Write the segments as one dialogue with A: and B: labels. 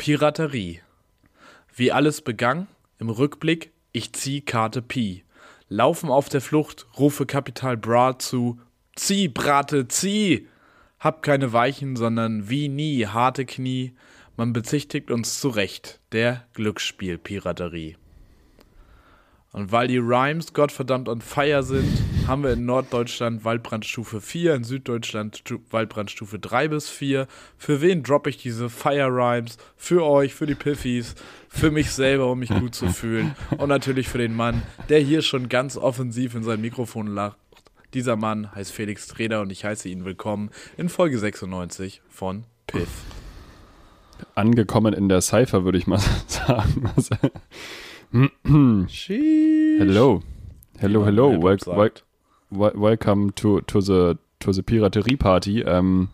A: Piraterie. Wie alles begann, im Rückblick, ich zieh Karte Pi. Laufen auf der Flucht, rufe Kapital Bra zu, zieh, Brate, zieh! Hab keine Weichen, sondern wie nie harte Knie, man bezichtigt uns zu Recht der Glücksspielpiraterie. Und weil die Rhymes Gottverdammt on fire sind, haben wir in Norddeutschland Waldbrandstufe 4, in Süddeutschland Stu Waldbrandstufe 3 bis 4. Für wen droppe ich diese Fire Rhymes? Für euch, für die Piffys, für mich selber, um mich gut zu fühlen. Und natürlich für den Mann, der hier schon ganz offensiv in sein Mikrofon lacht. Dieser Mann heißt Felix Treder und ich heiße ihn willkommen in Folge 96 von Piff.
B: Angekommen in der Cypher, würde ich mal sagen. hello. Hello, hello. Wel wel wel welcome to, to, the, to the Piraterie Party. Ähm,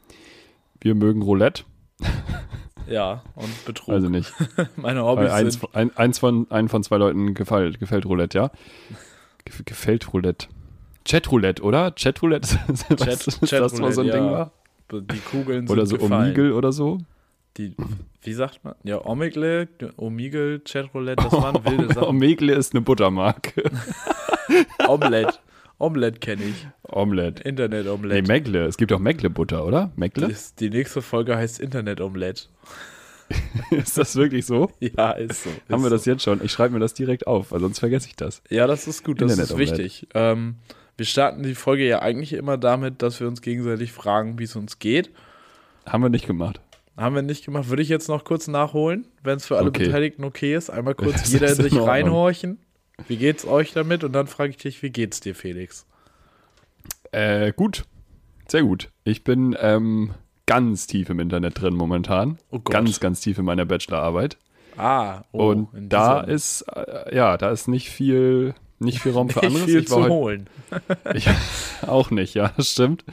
B: wir mögen Roulette.
A: Ja, und Betrug.
B: Also nicht.
A: Meine Hobbys
B: eins,
A: sind...
B: ein, eins von, einen von zwei Leuten gefällt, gefällt Roulette, ja? Gef gefällt Roulette. Chatroulette, oder? Chatroulette?
A: Chat,
B: dass
A: Chat
B: das mal so ein
A: ja.
B: Ding war?
A: Die Kugeln
B: Oder
A: sind
B: so
A: gefallen.
B: Omegle oder so?
A: Die, wie sagt man? Ja, Omegle, Omegle, Chatroulette, das waren wilde Sachen.
B: Omegle ist eine Buttermarke.
A: Omelette. Omelette kenne ich.
B: Omelette. Nee,
A: Internet-Omelette.
B: Megle. Es gibt auch Megle-Butter, oder?
A: Ist- die nächste Folge heißt Internet-Omelette.
B: Ist das wirklich so?
A: Ja, ist so.
B: Haben wir
A: ist
B: das jetzt schon? Ich schreibe mir das direkt auf, weil sonst vergesse ich das.
A: Ja, das ist gut, das ist wichtig. Ähm, wir starten die Folge ja eigentlich immer damit, dass wir uns gegenseitig fragen, wie es uns geht.
B: Haben wir nicht gemacht.
A: Haben wir nicht gemacht. Würde ich jetzt noch kurz nachholen, wenn es für alle
B: Okay.
A: Beteiligten okay ist. Einmal kurz
B: Das
A: jeder in sich reinhorchen. Wie geht's euch damit? Und dann frage ich dich, wie geht's dir, Felix?
B: Äh, gut. Sehr gut. Ich bin ähm, ganz tief im Internet drin momentan.
A: Oh Gott.
B: Ganz, ganz tief in meiner Bachelorarbeit.
A: Ah, oh,
B: Und da ist, äh, ja, da ist nicht viel, nicht viel Raum für
A: nicht
B: anderes.
A: viel
B: ich war
A: zu
B: heute,
A: holen.
B: ich, auch nicht, ja, das stimmt.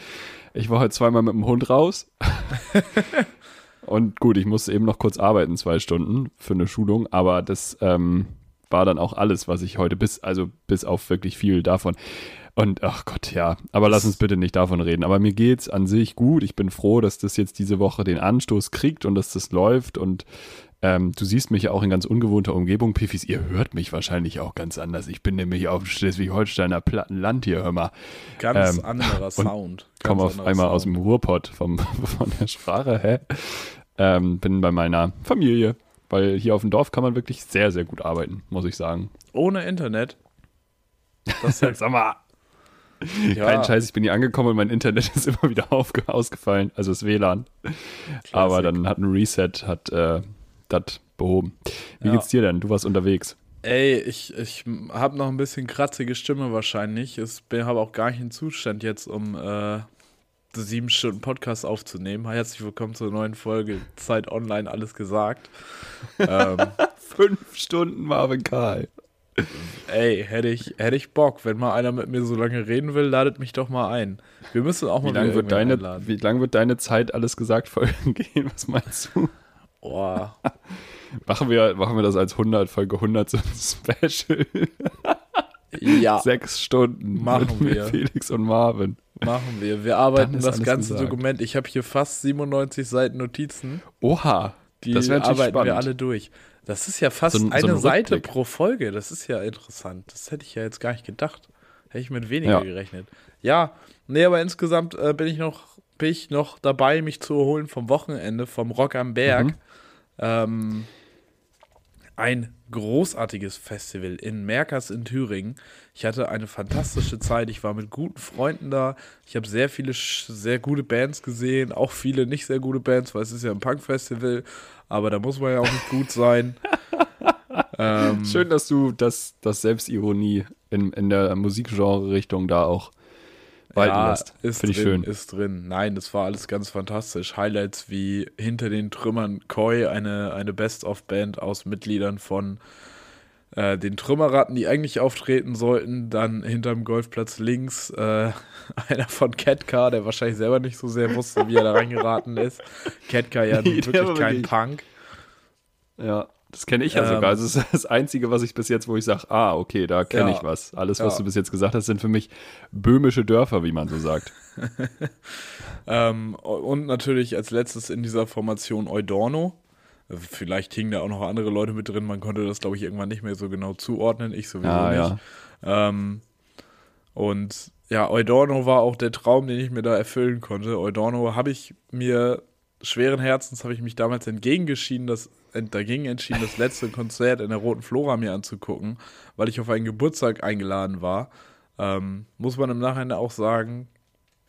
B: Ich war heute zweimal mit dem Hund raus. Und gut, ich musste eben noch kurz arbeiten, zwei Stunden für eine Schulung, aber das ähm, war dann auch alles, was ich heute bis, also bis auf wirklich viel davon. Und ach Gott, ja, aber lass uns bitte nicht davon reden. Aber mir geht's an sich gut. Ich bin froh, dass das jetzt diese Woche den Anstoß kriegt und dass das läuft. Und ähm, du siehst mich ja auch in ganz ungewohnter Umgebung. Piffis, ihr hört mich wahrscheinlich auch ganz anders. Ich bin nämlich auf Schleswig-Holsteiner Plattenland hier, hör mal.
A: Ganz
B: Ähm,
A: anderer Sound.
B: Komm
A: Ganz
B: auf einmal
A: Sound.
B: aus dem Ruhrpott vom, von der Sprache, hä? Ähm, bin bei meiner Familie, weil hier auf dem Dorf kann man wirklich sehr, sehr gut arbeiten, muss ich sagen.
A: Ohne Internet. Das ist
B: Sag mal,
A: ja,
B: kein Scheiß, ich bin hier angekommen und mein Internet ist immer wieder ausgefallen, also das WLAN. Aber dann hat ein Reset, hat äh, das behoben. Wie
A: Ja.
B: geht's dir denn? Du warst unterwegs.
A: Ey, ich, ich habe noch ein bisschen kratzige Stimme wahrscheinlich. Ich habe auch gar nicht in Zustand jetzt, um äh, sieben Stunden Podcast aufzunehmen. Herzlich willkommen zur neuen Folge Zeit Online, alles gesagt. ähm,
B: Fünf Stunden Marvin Karl.
A: ey, hätte ich, hätte ich Bock. Wenn mal einer mit mir so lange reden will, ladet mich doch mal ein. Wir müssen auch mal
B: Wie lange wird, deine,
A: einladen.
B: wie lang wird deine Zeit, alles gesagt, Folgen gehen? Was meinst du?
A: Oh,
B: Machen wir, machen wir das als 100, Folge 100 so ein Special.
A: ja,
B: Sechs Stunden
A: Machen
B: mit
A: wir.
B: Felix und Marvin.
A: Machen wir. Wir arbeiten das ganze
B: gesagt.
A: Dokument. Ich habe hier fast 97 Seiten Notizen.
B: Oha,
A: Die
B: das
A: arbeiten
B: spannend.
A: wir alle durch. Das ist ja fast
B: So ein- so
A: eine
B: ein
A: Seite pro Folge. Das ist ja interessant. Das hätte ich ja jetzt gar nicht gedacht. Hätte ich mit weniger
B: Ja.
A: gerechnet. Ja, nee, aber insgesamt äh, bin ich noch bin ich noch dabei, mich zu erholen vom Wochenende, vom Rock am Berg.
B: Mhm.
A: Ähm, ein großartiges Festival in Merkers in Thüringen. Ich hatte eine fantastische Zeit. Ich war mit guten Freunden da. Ich habe sehr viele sehr gute Bands gesehen, auch viele nicht sehr gute Bands, weil es ist ja ein Punk-Festival. Aber da muss man ja auch nicht gut sein. ähm,
B: Schön, dass du das, das Selbstironie in, in der Musikgenre-Richtung da auch walten
A: ja,
B: Finde ich
A: drin,
B: schön.
A: ist drin. Nein, das war alles ganz fantastisch. Highlights wie hinter den Trümmern Koi, eine, eine Best-of-Band aus Mitgliedern von äh, den Trümmerratten, die eigentlich auftreten sollten. Dann hinterm Golfplatz links äh, einer von Ketka, der wahrscheinlich selber nicht so sehr wusste, wie er da reingeraten ist. Ketka ja
B: Nee,
A: wirklich kein
B: wirklich-
A: Punk.
B: Ja, das kenne ich ja
A: Ähm,
B: sogar. Also das ist das Einzige, was ich bis jetzt, wo ich sage, ah, okay, da kenne
A: Ja.
B: ich was. Alles, was
A: Ja.
B: du bis jetzt gesagt hast, sind für mich böhmische Dörfer, wie man so sagt.
A: Ähm, und natürlich als letztes in dieser Formation Eudorno. Vielleicht hingen da auch noch andere Leute mit drin. Man konnte das, glaube ich, irgendwann nicht mehr so genau zuordnen. Ich sowieso
B: Ah,
A: nicht. Ähm, und ja, Eudorno war auch der Traum, den ich mir da erfüllen konnte. Eudorno habe ich mir schweren Herzens habe ich mich damals entgegengeschieden, das, dagegen entschieden, das letzte Konzert in der Roten Flora mir anzugucken, weil ich auf einen Geburtstag eingeladen war. Ähm, muss man im Nachhinein auch sagen,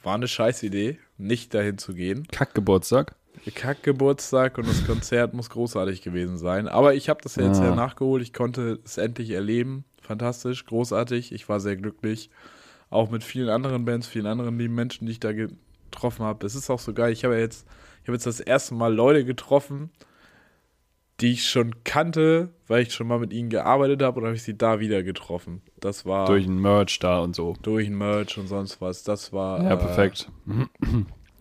A: war eine Scheißidee, nicht dahin zu gehen.
B: Kackgeburtstag.
A: Kackgeburtstag und das Konzert muss großartig gewesen sein. Aber ich habe das ja jetzt
B: Ah.
A: ja nachgeholt. Ich konnte es endlich erleben. Fantastisch, großartig. Ich war sehr glücklich. Auch mit vielen anderen Bands, vielen anderen lieben Menschen, die ich da getroffen habe. Es ist auch so geil. Ich habe ja jetzt, ich habe jetzt das erste Mal Leute getroffen, die ich schon kannte, weil ich schon mal mit ihnen gearbeitet habe und habe ich sie da wieder getroffen. Das war
B: Durch ein Merch da und so.
A: durch ein Merch und sonst was. Das war
B: Ja,
A: äh,
B: perfekt.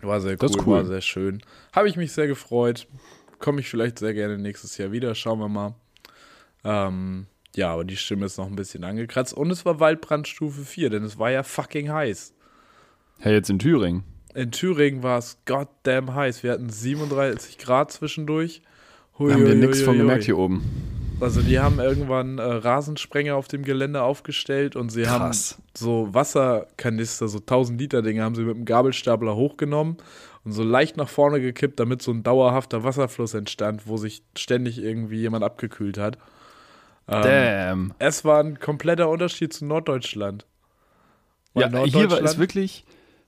A: war sehr cool,
B: cool.
A: war sehr schön. Habe ich mich sehr gefreut. Komme ich vielleicht sehr gerne nächstes Jahr wieder. Schauen wir mal. Ähm, ja, aber die Stimme ist noch ein bisschen angekratzt. Und es war Waldbrandstufe 4, denn es war ja fucking heiß.
B: Hey, jetzt in Thüringen.
A: In Thüringen war es goddamn heiß. Wir hatten 37 Grad zwischendurch. Hui,
B: Da haben wir nichts von gemerkt hier oben.
A: Also die haben irgendwann äh, Rasensprenger auf dem Gelände aufgestellt und sie
B: Krass.
A: haben so Wasserkanister, so 1000 Liter Dinge, haben sie mit dem Gabelstapler hochgenommen und so leicht nach vorne gekippt, damit so ein dauerhafter Wasserfluss entstand, wo sich ständig irgendwie jemand abgekühlt hat. Ähm,
B: Damn.
A: es war ein kompletter Unterschied zu Norddeutschland. Weil
B: Ja, hier war es wirklich,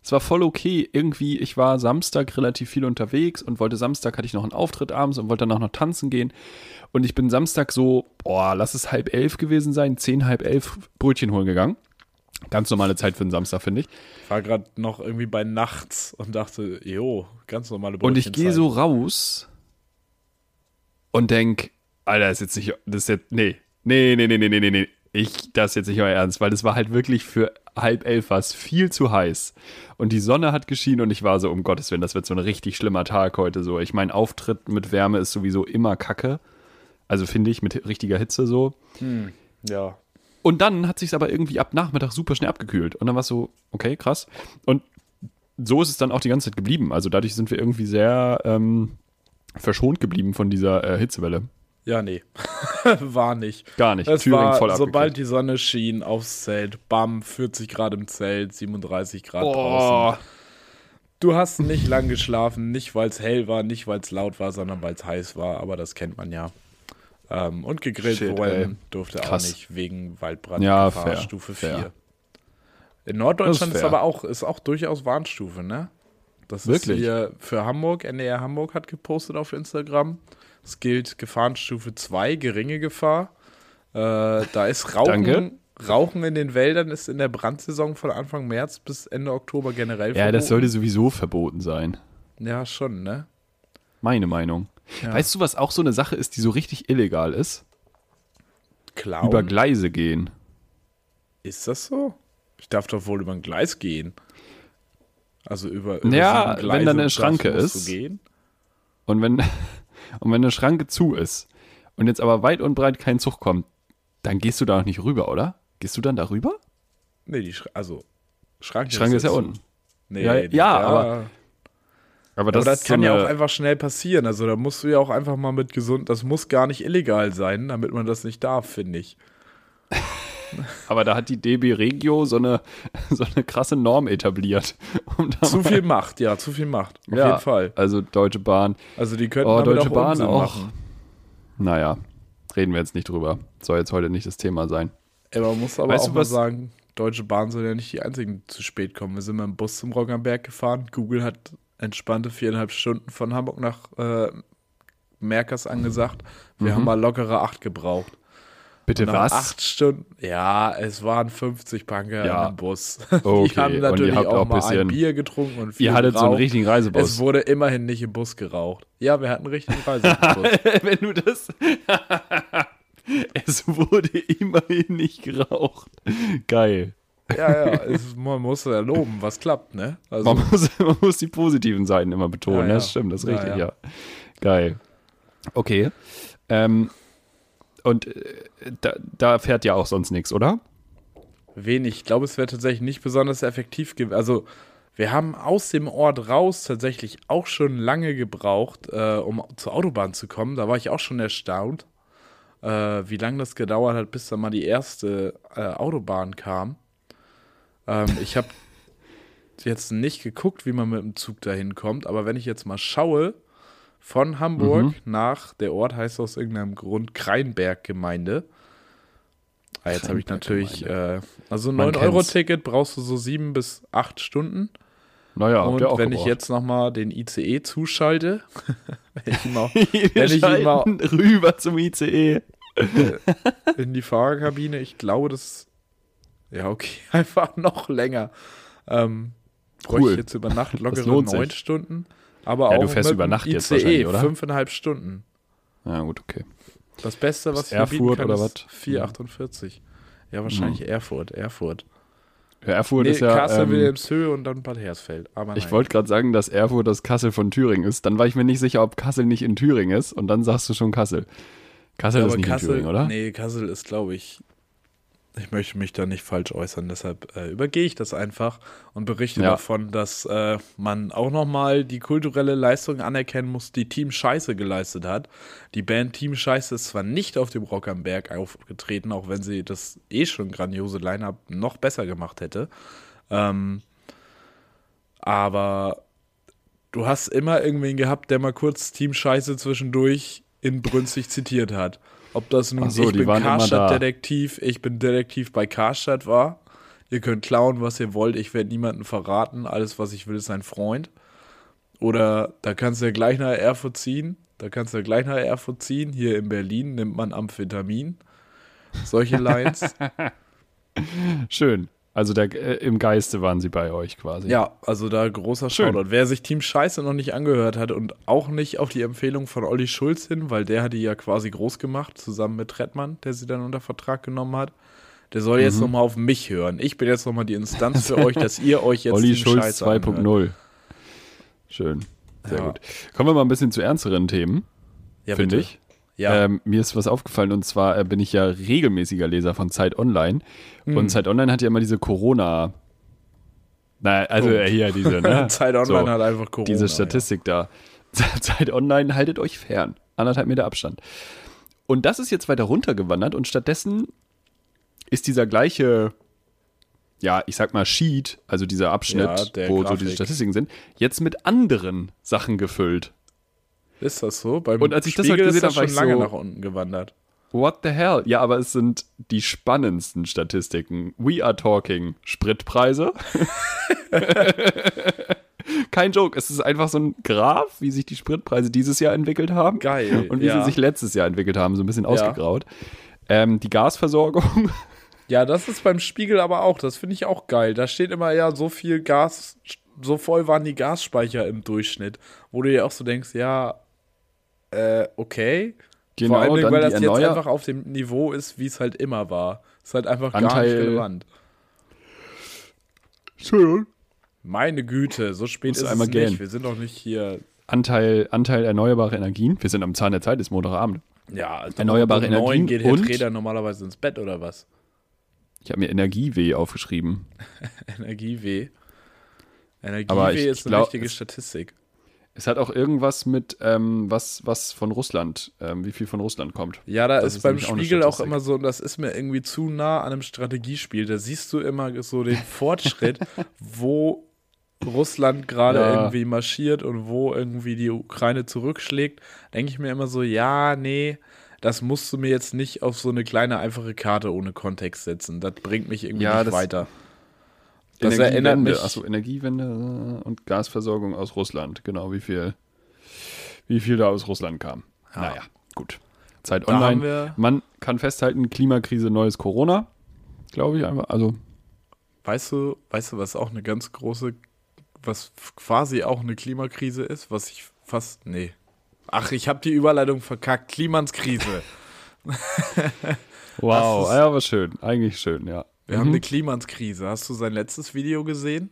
B: es war voll okay. Irgendwie, ich war Samstag relativ viel unterwegs und wollte Samstag hatte ich noch einen Auftritt abends und wollte danach noch tanzen gehen. Und ich bin Samstag so, boah, lass es halb elf gewesen sein, zehn, halb elf Brötchen holen gegangen. Ganz normale Zeit für einen Samstag, finde ich.
A: Ich war gerade noch irgendwie bei nachts und dachte, jo, ganz normale Brötchen.
B: Und ich gehe so raus und denke, Alter, ist jetzt nicht, das ist jetzt, nee, nee, nee, nee, nee, nee, nee, ich, das jetzt nicht euer Ernst, weil das war halt wirklich für halb elf was viel zu heiß. Und die Sonne hat geschienen und ich war so, um Gottes Willen, das wird so ein richtig schlimmer Tag heute so. Ich mein, Auftritt mit Wärme ist sowieso immer kacke. Also finde ich, mit richtiger Hitze so.
A: Ja,
B: Und dann hat sich aber irgendwie ab Nachmittag super schnell abgekühlt. Und dann war es so, okay, krass. Und so ist es dann auch die ganze Zeit geblieben. Also dadurch sind wir irgendwie sehr ähm, verschont geblieben von dieser äh, Hitzewelle.
A: Ja, nee, war nicht.
B: Gar nicht.
A: Es
B: Thüringen
A: war,
B: voll
A: sobald die Sonne schien aufs Zelt, bam, 40 Grad im Zelt, 37 Grad draußen.
B: Boah.
A: Du hast nicht lang geschlafen, nicht weil es hell war, nicht weil es laut war, sondern weil es heiß war, aber das kennt man ja. Ähm, und gegrillt
B: Shit,
A: durfte
B: Krass.
A: auch nicht wegen Waldbrand
B: Ja, fair,
A: Stufe
B: fair.
A: 4. In Norddeutschland ist,
B: ist
A: aber auch, ist auch durchaus Warnstufe, ne? Das
B: Wirklich?
A: ist hier für Hamburg, NDR Hamburg hat gepostet auf Instagram. Es gilt Gefahrenstufe 2, geringe Gefahr. Äh, da ist Rauchen,
B: Danke.
A: Rauchen in den Wäldern ist in der Brandsaison von Anfang März bis Ende Oktober generell
B: Ja, das
A: verboten.
B: sollte sowieso verboten sein.
A: Ja, schon, ne?
B: Meine Meinung.
A: Ja.
B: Weißt du, was auch so eine Sache ist, die so richtig illegal ist?
A: Klauen?
B: Über Gleise gehen.
A: ist das so? Ich darf doch wohl über ein Gleis gehen. Also über, über
B: Ja, wenn da eine Schranke ist. Und wenn, und wenn eine Schranke zu ist und jetzt aber weit und breit kein Zug kommt, dann gehst du da noch nicht rüber, oder? Gehst du dann da rüber?
A: Nee, die Schranke, also Schranke,
B: Die Schranke ist ja
A: jetzt-
B: unten.
A: Nee,
B: Ja,
A: die-
B: ja, aber Aber
A: Aber das
B: ist
A: kann
B: so
A: ja auch einfach schnell passieren. Also da musst du ja auch einfach mal mit gesund, das muss gar nicht illegal sein, damit man das nicht darf, finde ich.
B: Aber da hat die DB Regio so eine, so eine krasse Norm etabliert. Um
A: Zu viel Macht, ja, zu viel Macht. Auf
B: ja,
A: jeden Fall.
B: Also Deutsche Bahn.
A: Also die könnten
B: Oh, Deutsche
A: auch
B: Bahn
A: Unsinn
B: auch.
A: machen.
B: Naja, reden wir jetzt nicht drüber. Soll jetzt heute nicht das Thema sein.
A: Ey, man muss aber
B: Weißt
A: auch mal sagen, Deutsche Bahn soll ja nicht die einzigen die zu spät kommen. Wir sind mit dem Bus zum Rockernberg gefahren. Google hat entspannte viereinhalb Stunden von Hamburg nach äh, Merkers angesagt. Wir haben mal lockere acht gebraucht.
B: Bitte was?
A: acht Stunden, ja, es waren 50 Punker
B: Ja.
A: im Bus.
B: Okay,
A: Die haben natürlich auch,
B: auch
A: mal
B: bisschen-
A: ein Bier getrunken und viel
B: Ihr hattet so einen
A: geraucht.
B: richtigen Reisebus.
A: Es wurde immerhin nicht im Bus geraucht. Ja, wir hatten einen richtigen Reisebus.
B: Wenn du das. es wurde immerhin nicht geraucht. Geil.
A: ja, ja, es, man muss ja loben, was klappt, ne? Also,
B: Man muss, man muss die positiven Seiten immer betonen.
A: Ja, ja.
B: Das stimmt, das ist
A: Ja,
B: richtig,
A: ja.
B: ja. Geil. Okay. Ähm, und äh, da, da fährt ja auch sonst nichts, oder?
A: wenig. Ich glaube, es wäre tatsächlich nicht besonders effektiv gewesen. Also, Wir haben aus dem Ort raus tatsächlich auch schon lange gebraucht, äh, um zur Autobahn zu kommen. Da war ich auch schon erstaunt, äh, wie lange das gedauert hat, bis da mal die erste äh, Autobahn kam. Ähm, ich habe jetzt nicht geguckt, wie man mit dem Zug dahin kommt, aber wenn ich jetzt mal schaue, von Hamburg mhm. nach, der Ort heißt aus irgendeinem Grund Kreinberg-Gemeinde. Ah, jetzt habe ich natürlich, äh, also 9-Euro-Ticket brauchst du so sieben bis acht Stunden.
B: Naja,
A: und wenn
B: gebraucht.
A: ich jetzt nochmal den ICE zuschalte, wenn ich
B: wenn ihn mal rüber zum ICE
A: in die Fahrerkabine, ich glaube, das ja okay, einfach noch länger. Ähm, cool. Bräuchte ich jetzt über Nacht lockere neun Stunden. Aber
B: ja,
A: auch
B: du fährst über Nacht jetzt wahrscheinlich, oder?
A: fünfeinhalb Stunden.
B: Ja, gut, okay.
A: Das Beste, was
B: ich Erfurt
A: kann,
B: oder was?
A: 448. Ja, wahrscheinlich mhm. Erfurt, Erfurt.
B: Ja, Erfurt
A: nee,
B: ist ja.
A: Kassel,
B: ähm,
A: Wilhelmshöhe und dann Bad Hersfeld. Aber
B: ich wollte gerade sagen, dass Erfurt das Kassel von Thüringen ist. Dann war ich mir nicht sicher, ob Kassel nicht in Thüringen ist. Und dann sagst du schon Kassel. Kassel
A: ja,
B: ist nicht
A: Kassel,
B: in Thüringen, oder?
A: Nee, Kassel ist, glaube ich. Ich möchte mich da nicht falsch äußern, deshalb äh, übergehe ich das einfach und berichte
B: Ja.
A: davon, dass äh, man auch nochmal die kulturelle Leistung anerkennen muss, die Team Scheiße geleistet hat. Die Band Team Scheiße ist zwar nicht auf dem Rock am Berg aufgetreten, auch wenn sie das eh schon grandiose Line-Up noch besser gemacht hätte. Ähm, aber du hast immer irgendwen gehabt, der mal kurz Team Scheiße zwischendurch inbrünstig zitiert hat. Ob das nun
B: so,
A: ich bin. Karstadt-Detektiv, ich bin Detektiv bei Karstadt war. Ihr könnt klauen, was ihr wollt, ich werde niemanden verraten. Alles, was ich will, ist ein Freund. Oder da kannst du ja gleich nach Erfurt ziehen. Da kannst du ja gleich nach Erfurt ziehen. Hier in Berlin nimmt man Amphetamin. Solche Lines.
B: Schön. Also der, äh, im Geiste waren sie bei euch quasi.
A: Ja, also da großer
B: Schön.
A: Shoutout. Wer sich Team Scheiße noch nicht angehört hat und auch nicht auf die Empfehlung von Olli Schulz hin, weil der hat die ja quasi groß gemacht, zusammen mit Trettmann, der sie dann unter Vertrag genommen hat, der soll jetzt
B: Mhm.
A: nochmal auf mich hören. Ich bin jetzt nochmal die Instanz für euch, dass ihr euch jetzt
B: Olli
A: Team
B: Schulz
A: Scheiße anhört.
B: 2.0. Schön. Sehr
A: Ja.
B: gut. Kommen wir mal ein bisschen zu ernsteren Themen,
A: Ja,
B: finde ich.
A: Ja,
B: Ähm, mir ist was aufgefallen und zwar äh, bin ich ja regelmäßiger Leser von Zeit Online.
A: Hm.
B: Und Zeit Online hat ja immer diese Corona. Naja, also
A: Punkt.
B: äh, hier diese, ne?
A: Zeit Online
B: so,
A: hat einfach Corona.
B: diese Statistik da. Zeit Online haltet euch fern. Anderthalb Meter Abstand. Und das ist jetzt weiter runtergewandert und stattdessen ist dieser gleiche, ja, ich sag mal Sheet, also dieser Abschnitt,
A: Ja,
B: wo so
A: Grafik.
B: diese Statistiken sind, jetzt mit anderen Sachen gefüllt.
A: Ja. Ist das so? Beim
B: Und als ich das
A: Spiegel
B: heute gesehen
A: das
B: habe, war
A: schon
B: ich
A: lange
B: so-
A: nach unten gewandert.
B: What the hell? Ja, aber es sind die spannendsten Statistiken. We are talking Spritpreise. Kein Joke, es ist einfach so ein Graph, wie sich die Spritpreise dieses Jahr entwickelt haben.
A: Geil,
B: Und wie
A: ja.
B: sie sich letztes Jahr entwickelt haben, so ein bisschen ausgegraut. Ähm, die Gasversorgung.
A: Ja, das ist beim Spiegel aber auch, das finde ich auch geil. Da steht immer ja so viel Gas, so voll waren die Gasspeicher im Durchschnitt, wo du dir auch so denkst, ja, äh, okay.
B: Genau,
A: Vor allem,
B: dann
A: weil das jetzt
B: Erneuer-
A: einfach auf dem Niveau ist, wie es halt immer war. Ist halt einfach gar
B: Anteil-
A: nicht relevant.
B: Schön.
A: Meine Güte, so spät ist es nicht. Wir sind doch nicht hier.
B: Anteil, Anteil erneuerbare Energien. Wir sind am Zahn der Zeit, ist Montagabend.
A: Ja, also
B: Erneuerbare
A: um neun
B: Energien
A: geht Herr
B: und-
A: Träder normalerweise ins Bett oder was?
B: Ich habe mir Energieweh aufgeschrieben.
A: Energieweh. Energieweh ist eine
B: glaub,
A: wichtige
B: es-
A: Statistik.
B: Es hat auch irgendwas mit, ähm, was, was von Russland, ähm, wie viel von Russland kommt.
A: Ja, da ist,
B: ist
A: beim
B: auch
A: Spiegel auch
B: Statistik.
A: immer so, und das ist mir irgendwie zu nah an einem Strategiespiel. Da siehst du immer so den Fortschritt, wo Russland gerade
B: Ja.
A: irgendwie marschiert und wo irgendwie die Ukraine zurückschlägt. Denke ich mir immer so, ja, nee, das musst du mir jetzt nicht auf so eine kleine, einfache Karte ohne Kontext setzen. Das bringt mich irgendwie
B: Ja,
A: nicht weiter. Das erinnert
B: Energiewende,
A: mich.
B: Achso, Energiewende äh, und Gasversorgung aus Russland. Genau, wie viel, wie viel da aus Russland kam.
A: Ja.
B: Naja, gut. Zeit online. Man kann festhalten, Klimakrise, neues Corona. Glaube ich einfach. Also,
A: Weißt du, weißt du, was auch eine ganz große, was quasi auch eine Klimakrise ist, was ich fast, nee. Ach, ich habe die Überleitung verkackt. Klimanskrise.
B: wow.
A: Ist-
B: Ja, aber schön. Eigentlich schön, ja.
A: Wir haben eine Klimanskrise. Hast du sein letztes Video gesehen?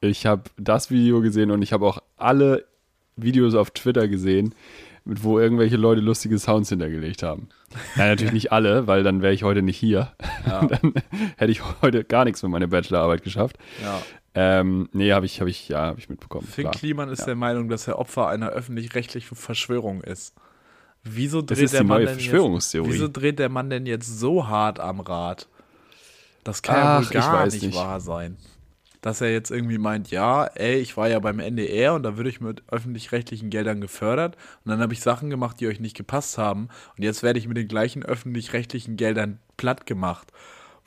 B: Ich habe das Video gesehen und ich habe auch alle Videos auf Twitter gesehen, mit wo irgendwelche Leute lustige Sounds hintergelegt haben. Ja, natürlich nicht alle, weil dann wäre ich heute nicht hier.
A: Ja.
B: Dann hätte ich heute gar nichts mit meiner Bachelorarbeit geschafft.
A: Ja.
B: Ähm, nee, habe ich, habe ich, ja, habe ich mitbekommen.
A: Finn. Kliman ist
B: Ja.
A: der Meinung, dass er Opfer einer öffentlich-rechtlichen Verschwörung ist. Wieso
B: Das
A: dreht
B: ist
A: der
B: die
A: Mann
B: neue Verschwörungstheorie.
A: Jetzt, wieso dreht der Mann denn jetzt so hart am Rad? Das kann ja
B: Ach,
A: wohl
B: ich
A: gar nicht,
B: nicht.
A: wahr sein. Dass er jetzt irgendwie meint, ja, ey, ich war ja beim NDR und da würde ich mit öffentlich-rechtlichen Geldern gefördert und dann habe ich Sachen gemacht, die euch nicht gepasst haben und jetzt werde ich mit den gleichen öffentlich-rechtlichen Geldern platt gemacht.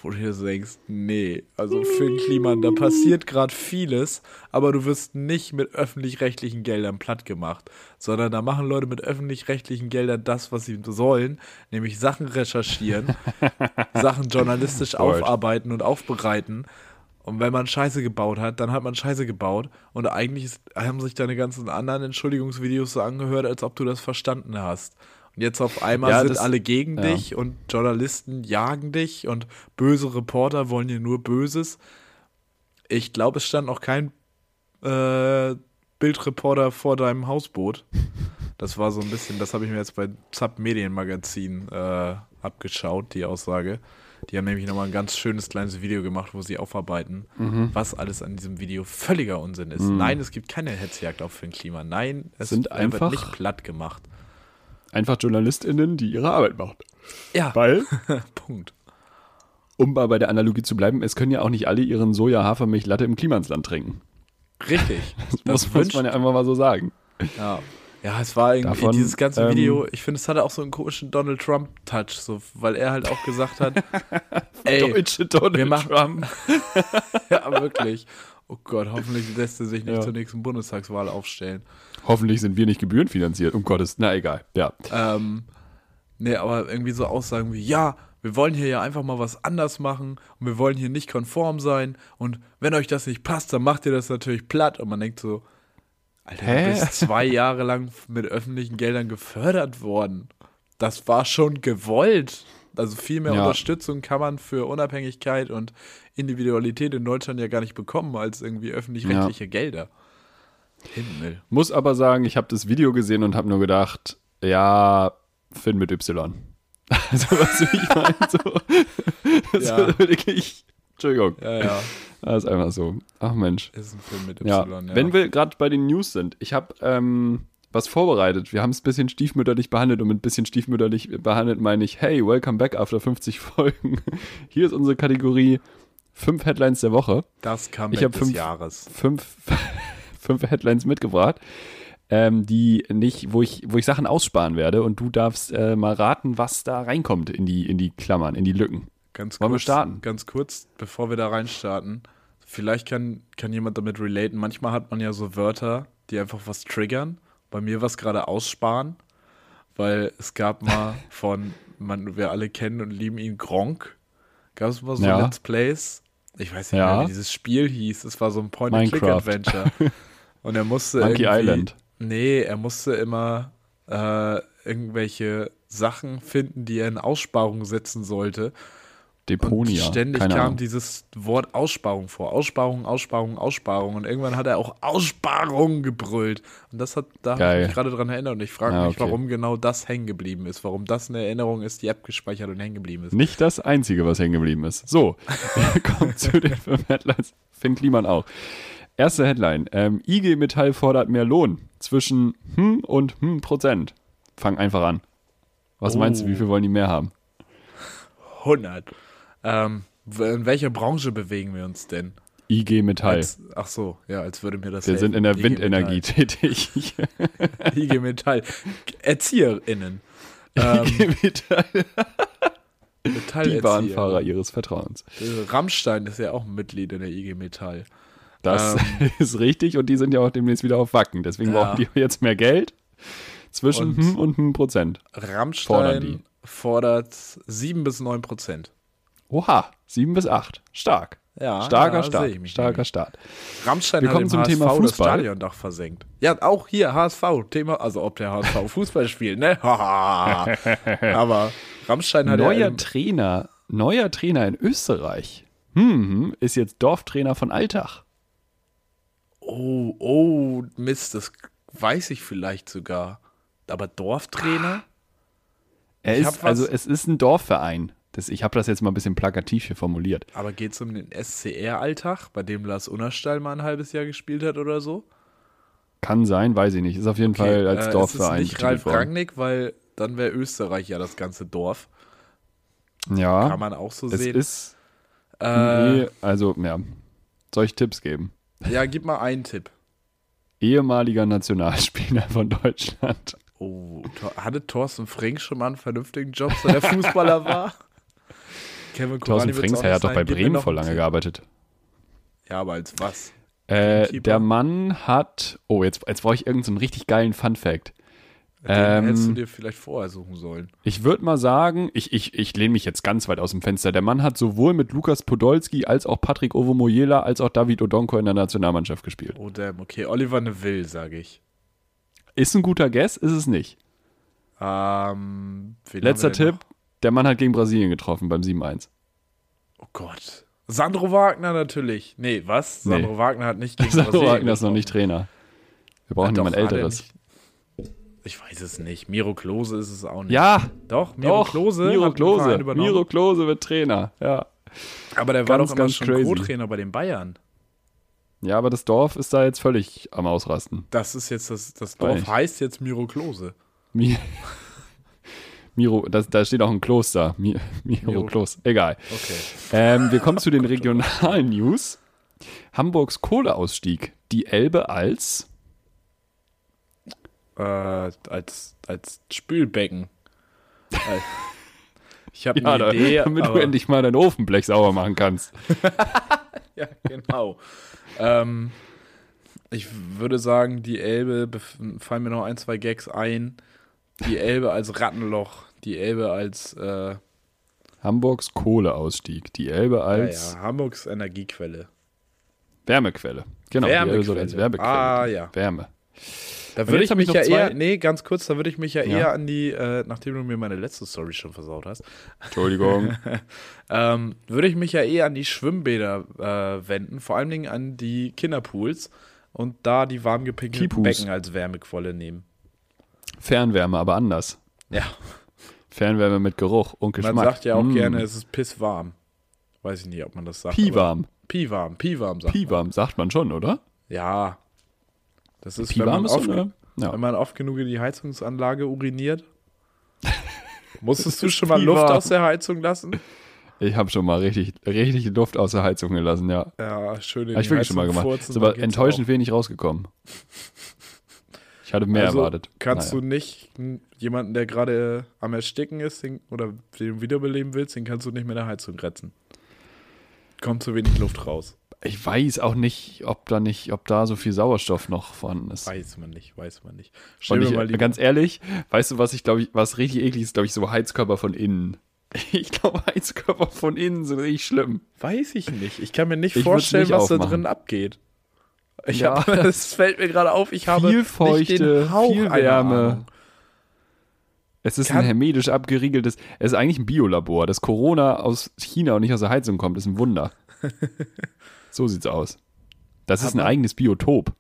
A: Wo du dir so denkst, nee, also Finn Kliman, da passiert gerade vieles, aber du wirst nicht mit öffentlich-rechtlichen Geldern platt gemacht, sondern da machen Leute mit öffentlich-rechtlichen Geldern das, was sie sollen, nämlich Sachen recherchieren, Sachen journalistisch aufarbeiten und aufbereiten. Und wenn man Scheiße gebaut hat, dann hat man Scheiße gebaut. Und eigentlich ist, haben sich deine ganzen anderen Entschuldigungsvideos so angehört, als ob du das verstanden hast. Und jetzt auf einmal
B: Ja,
A: sind
B: das-
A: alle gegen
B: ja.
A: dich und Journalisten jagen dich und böse Reporter wollen dir nur Böses. Ich glaube, es stand noch kein äh, Bildreporter vor deinem Hausboot. Das war so ein bisschen, das habe ich mir jetzt bei Zap Medienmagazin äh, abgeschaut, die Aussage. Die haben nämlich nochmal ein ganz schönes kleines Video gemacht, wo sie aufarbeiten,
B: Mhm.
A: was alles an diesem Video völliger Unsinn ist. Nein, es gibt keine Hetzjagd auf Finn Klima. Nein, es
B: Sind einfach-
A: nicht platt gemacht.
B: Einfach JournalistInnen, die ihre Arbeit machen.
A: Ja,
B: Weil,
A: Punkt.
B: um mal bei der Analogie zu bleiben, es können ja auch nicht alle ihren Soja-Hafermilch-Latte im Klimansland trinken.
A: Richtig.
B: Das muss, muss man ja einfach mal so sagen.
A: Ja. Ja, es war irgendwie
B: Davon,
A: dieses ganze
B: ähm,
A: Video, ich finde, es hatte auch so einen komischen Donald Trump-Touch, so, weil er halt auch gesagt hat, ey,
B: Deutsche Donald
A: wir machen-
B: Trump.
A: ja, wirklich. Oh Gott, hoffentlich lässt er sich nicht
B: Ja.
A: zur nächsten Bundestagswahl aufstellen.
B: Hoffentlich sind wir nicht gebührenfinanziert. Um Gottes, na egal. Ja.
A: Ähm, nee, aber irgendwie so Aussagen wie, ja, wir wollen hier ja einfach mal was anders machen und wir wollen hier nicht konform sein und wenn euch das nicht passt, dann macht ihr das natürlich platt und man denkt so, Alter,
B: Hä?
A: du bist zwei Jahre lang mit öffentlichen Geldern gefördert worden. Das war schon gewollt. Also viel mehr
B: Ja.
A: Unterstützung kann man für Unabhängigkeit und Individualität in Deutschland ja gar nicht bekommen als irgendwie öffentlich-rechtliche Gelder. Himmel.
B: Muss aber sagen, ich habe das Video gesehen und habe nur gedacht, ja, Finn mit Y. Also, was ich meine, so. Das
A: Ja.
B: ist wirklich. Entschuldigung.
A: Ja, ja.
B: Das ist einfach so. Ach Mensch.
A: Ist ein Film mit
B: Ja.
A: Y, ja.
B: Wenn wir gerade bei den News sind, ich habe ähm, was vorbereitet. Wir haben es ein bisschen stiefmütterlich behandelt und mit ein bisschen stiefmütterlich behandelt meine ich, hey, welcome back after 50 Folgen. Hier ist unsere Kategorie fünf Headlines der Woche.
A: Das kam
B: Ich hab
A: des
B: fünf-
A: Jahres.
B: fünf, fünf Headlines mitgebracht, ähm, die nicht, wo ich, wo ich Sachen aussparen werde und du darfst äh, mal raten, was da reinkommt in die, in die Klammern, in die Lücken.
A: Ganz
B: Wollen wir
A: kurz,
B: starten?
A: Ganz kurz, bevor wir da reinstarten. Vielleicht kann, kann jemand damit relaten. Manchmal hat man ja so Wörter, die einfach was triggern. Bei mir war es gerade aussparen, weil es gab mal von, man, wir alle kennen und lieben ihn, Gronk. Gab es mal so
B: Ja.
A: Let's Plays. Ich weiß nicht
B: Ja.
A: mehr, wie dieses Spiel hieß. Es war so ein. Point-and-Click-Adventure. und er musste
B: Monkey Island.
A: Nee, er musste immer äh, irgendwelche Sachen finden, die er in Aussparung setzen sollte.
B: Deponia.
A: Und ständig
B: keine
A: kam
B: Ahnung.
A: dieses Wort Aussparung vor. Aussparung, Aussparung, Aussparung. Und irgendwann hat er auch Aussparung gebrüllt. Und das hat, da habe ich mich gerade dran erinnert. Und ich frage
B: Ah,
A: mich,
B: okay.
A: warum genau das hängen geblieben ist. Warum das eine Erinnerung ist, die abgespeichert und hängen geblieben ist.
B: Nicht das Einzige, was hängen geblieben ist. So, kommen zu den fünf Headlines. Finn Kliman auch. Erste Headline. Ähm, IG Metall fordert mehr Lohn zwischen hm und hm Prozent. Fang einfach an. Was
A: Oh.
B: meinst du, wie viel wollen die mehr haben?
A: 100. Ähm, in welcher Branche bewegen wir uns denn?
B: IG Metall.
A: Als, ach so, ja, als würde mir das
B: Wir sind in der
A: IG
B: Windenergie tätig.
A: Metall. IG Metall. ErzieherInnen. Ähm,
B: IG Metall. Die
A: Metallerzieher.
B: Bahnfahrer ihres Vertrauens.
A: Rammstein ist ja auch ein Mitglied in der IG Metall.
B: Das
A: Ähm.
B: ist richtig und die sind ja auch demnächst wieder auf Wacken. Deswegen
A: Ja.
B: brauchen die jetzt mehr Geld. Zwischen
A: Und-
B: hm und hm Prozent.
A: Rammstein
B: die.
A: fordert 7 bis 9 Prozent.
B: Oha, sieben bis acht. Stark.
A: Ja,
B: Starker
A: ja,
B: Start. Starker. Start.
A: Rammstein
B: Wir
A: hat
B: kommen zum
A: HSV
B: Thema
A: das
B: Fußball.
A: Stadiondach versenkt. Ja, auch hier HSV. Thema, also ob der HSV Fußball spielt, ne? Aber Rammstein hat ja
B: Neuer
A: im,
B: Trainer, neuer Trainer in Österreich. Hm, ist jetzt Dorftrainer von Altach.
A: Oh, oh, Mist, das weiß ich vielleicht sogar. Aber Dorftrainer?
B: Er ist, also es ist ein Dorfverein. Das, ich habe das jetzt mal ein bisschen plakativ hier formuliert.
A: Aber geht es um den SCR-Alltag, bei dem Lars Unnerstein mal ein halbes Jahr gespielt hat oder so?
B: Kann sein, weiß ich nicht. Ist auf jeden Fall als
A: äh,
B: Dorfverein.
A: Ist es nicht Ralf Rangnick, weil dann wäre Österreich ja das ganze Dorf.
B: Ja.
A: Kann man auch so
B: es
A: sehen.
B: ist.
A: Äh,
B: nee, also, ja. Soll ich Tipps geben?
A: Ja, gib mal einen Tipp.
B: Ehemaliger Nationalspieler von Deutschland.
A: Oh, hatte Thorsten Frings schon mal einen vernünftigen Job, so der Fußballer war? Kevin
B: Thorsten Frings er hat doch bei
A: Gib
B: Bremen vor lange gearbeitet.
A: Ja, aber als was?
B: Äh, der Mann hat. Oh, jetzt, jetzt brauche ich irgendeinen so richtig geilen Fun-Fact.
A: Den
B: Ähm,
A: hättest du dir vielleicht vorher suchen sollen.
B: Ich würde mal sagen, ich, ich, ich lehne mich jetzt ganz weit aus dem Fenster. Der Mann hat sowohl mit Lukas Podolski als auch Patrick Ovomoyela als auch David Odonko in der Nationalmannschaft gespielt.
A: Oh, damn, okay. Oliver Neville, sage ich.
B: Ist ein guter Guess, ist es nicht.
A: Ähm,
B: Letzter Tipp, der Mann hat gegen Brasilien getroffen beim 7-1.
A: noch? Oh Gott. Sandro Wagner natürlich. Nee, was?
B: Nee.
A: Sandro Wagner hat nicht gegen
B: Sandro
A: Brasilien
B: Wagner ist noch nicht
A: getroffen.
B: Trainer. Wir brauchen jemand
A: er
B: Älteres.
A: Ich weiß es nicht. Miro Klose ist es auch nicht.
B: Ja,
A: Doch, Miro
B: doch,
A: Klose
B: Miro Klose. Miro Klose wird Trainer, ja.
A: aber der war
B: ganz,
A: doch immer
B: ganz
A: schon. Co-Trainer bei den Bayern.
B: Ja, aber das Dorf ist da jetzt völlig am Ausrasten.
A: Das ist jetzt das, das Dorf heißt jetzt Miro Klose.
B: Mi Miro, das, da steht auch ein Kloster. Mi Miro,
A: Miro-
B: Kloster. Egal.
A: Okay.
B: Ähm, wir kommen zu den regionalen News. Hamburgs Kohleausstieg. Die Elbe als
A: Äh, als, als Spülbecken. Äh, ich habe
B: ja,
A: eine Idee,
B: damit
A: aber,
B: du endlich mal dein Ofenblech sauber machen kannst.
A: Ja, genau. ähm, ich würde sagen, die Elbe, fallen mir noch ein, zwei Gags ein. Die Elbe als Rattenloch, die Elbe als, äh,
B: Hamburgs Kohleausstieg. Die Elbe
A: ja,
B: als
A: ja, Hamburgs Energiequelle.
B: Wärmequelle. Genau, die Elbe soll als
A: Wärmequelle. Ah, ja.
B: Wärme.
A: Da würde ich mich ja eher, nee, ganz kurz, da würde ich mich ja,
B: Ja.
A: eher an die, äh, nachdem du mir meine letzte Story schon versaut hast,
B: Entschuldigung.
A: ähm, würde ich mich ja eher an die Schwimmbäder äh, wenden, vor allen Dingen an die Kinderpools und da die warm gepinkelten. Becken als Wärmequelle nehmen.
B: Fernwärme, aber anders.
A: Ja,
B: Fernwärme mit Geruch und Geschmack.
A: man sagt ja auch
B: Mm.
A: gerne, es ist pisswarm. Weiß ich nicht, ob man das sagt.
B: Piwarm.
A: Piwarm, Piwarm sagt man.
B: Piwarm sagt man schon, oder?
A: Ja. Das ist, wenn
B: Piwarm
A: man,
B: so
A: oft.
B: Ja.
A: wenn man oft genug in die Heizungsanlage uriniert. Musstest du schon mal. Luft aus der Heizung lassen?
B: Ich habe schon mal richtig, richtig Luft aus der Heizung gelassen, ja.
A: Ja, schön
B: Habe ich wirklich schon mal gemacht.
A: furzen,
B: Ist aber enttäuschend
A: auch.
B: wenig rausgekommen. Ich hatte mehr
A: also
B: erwartet.
A: Kannst
B: Naja.
A: du nicht jemanden, der gerade am Ersticken ist den, oder den wiederbeleben willst, den kannst du nicht mit der Heizung retten. Kommt zu wenig Luft raus.
B: Ich weiß auch nicht, ob da nicht, ob da so viel Sauerstoff noch vorhanden ist.
A: Weiß man nicht, weiß man nicht. Stell
B: ich,
A: mal die,
B: ganz ehrlich, weißt du, was ich glaube ich, was richtig eklig ist, glaube ich, so Heizkörper von innen. Ich glaube, Heizkörper von innen sind richtig schlimm.
A: weiß ich nicht. Ich kann mir nicht
B: Ich
A: vorstellen,
B: nicht
A: was da
B: aufmachen.
A: drin abgeht. Ich
B: Ja.
A: hab, es fällt mir gerade auf, ich habe
B: Viel
A: nicht
B: Feuchte, viel Wärme. Es ist
A: Kann-
B: ein hermetisch abgeriegeltes, es ist eigentlich ein Biolabor. Dass Corona aus China und nicht aus der Heizung kommt, ist ein Wunder. so sieht's aus. Das ist ein eigenes Biotop.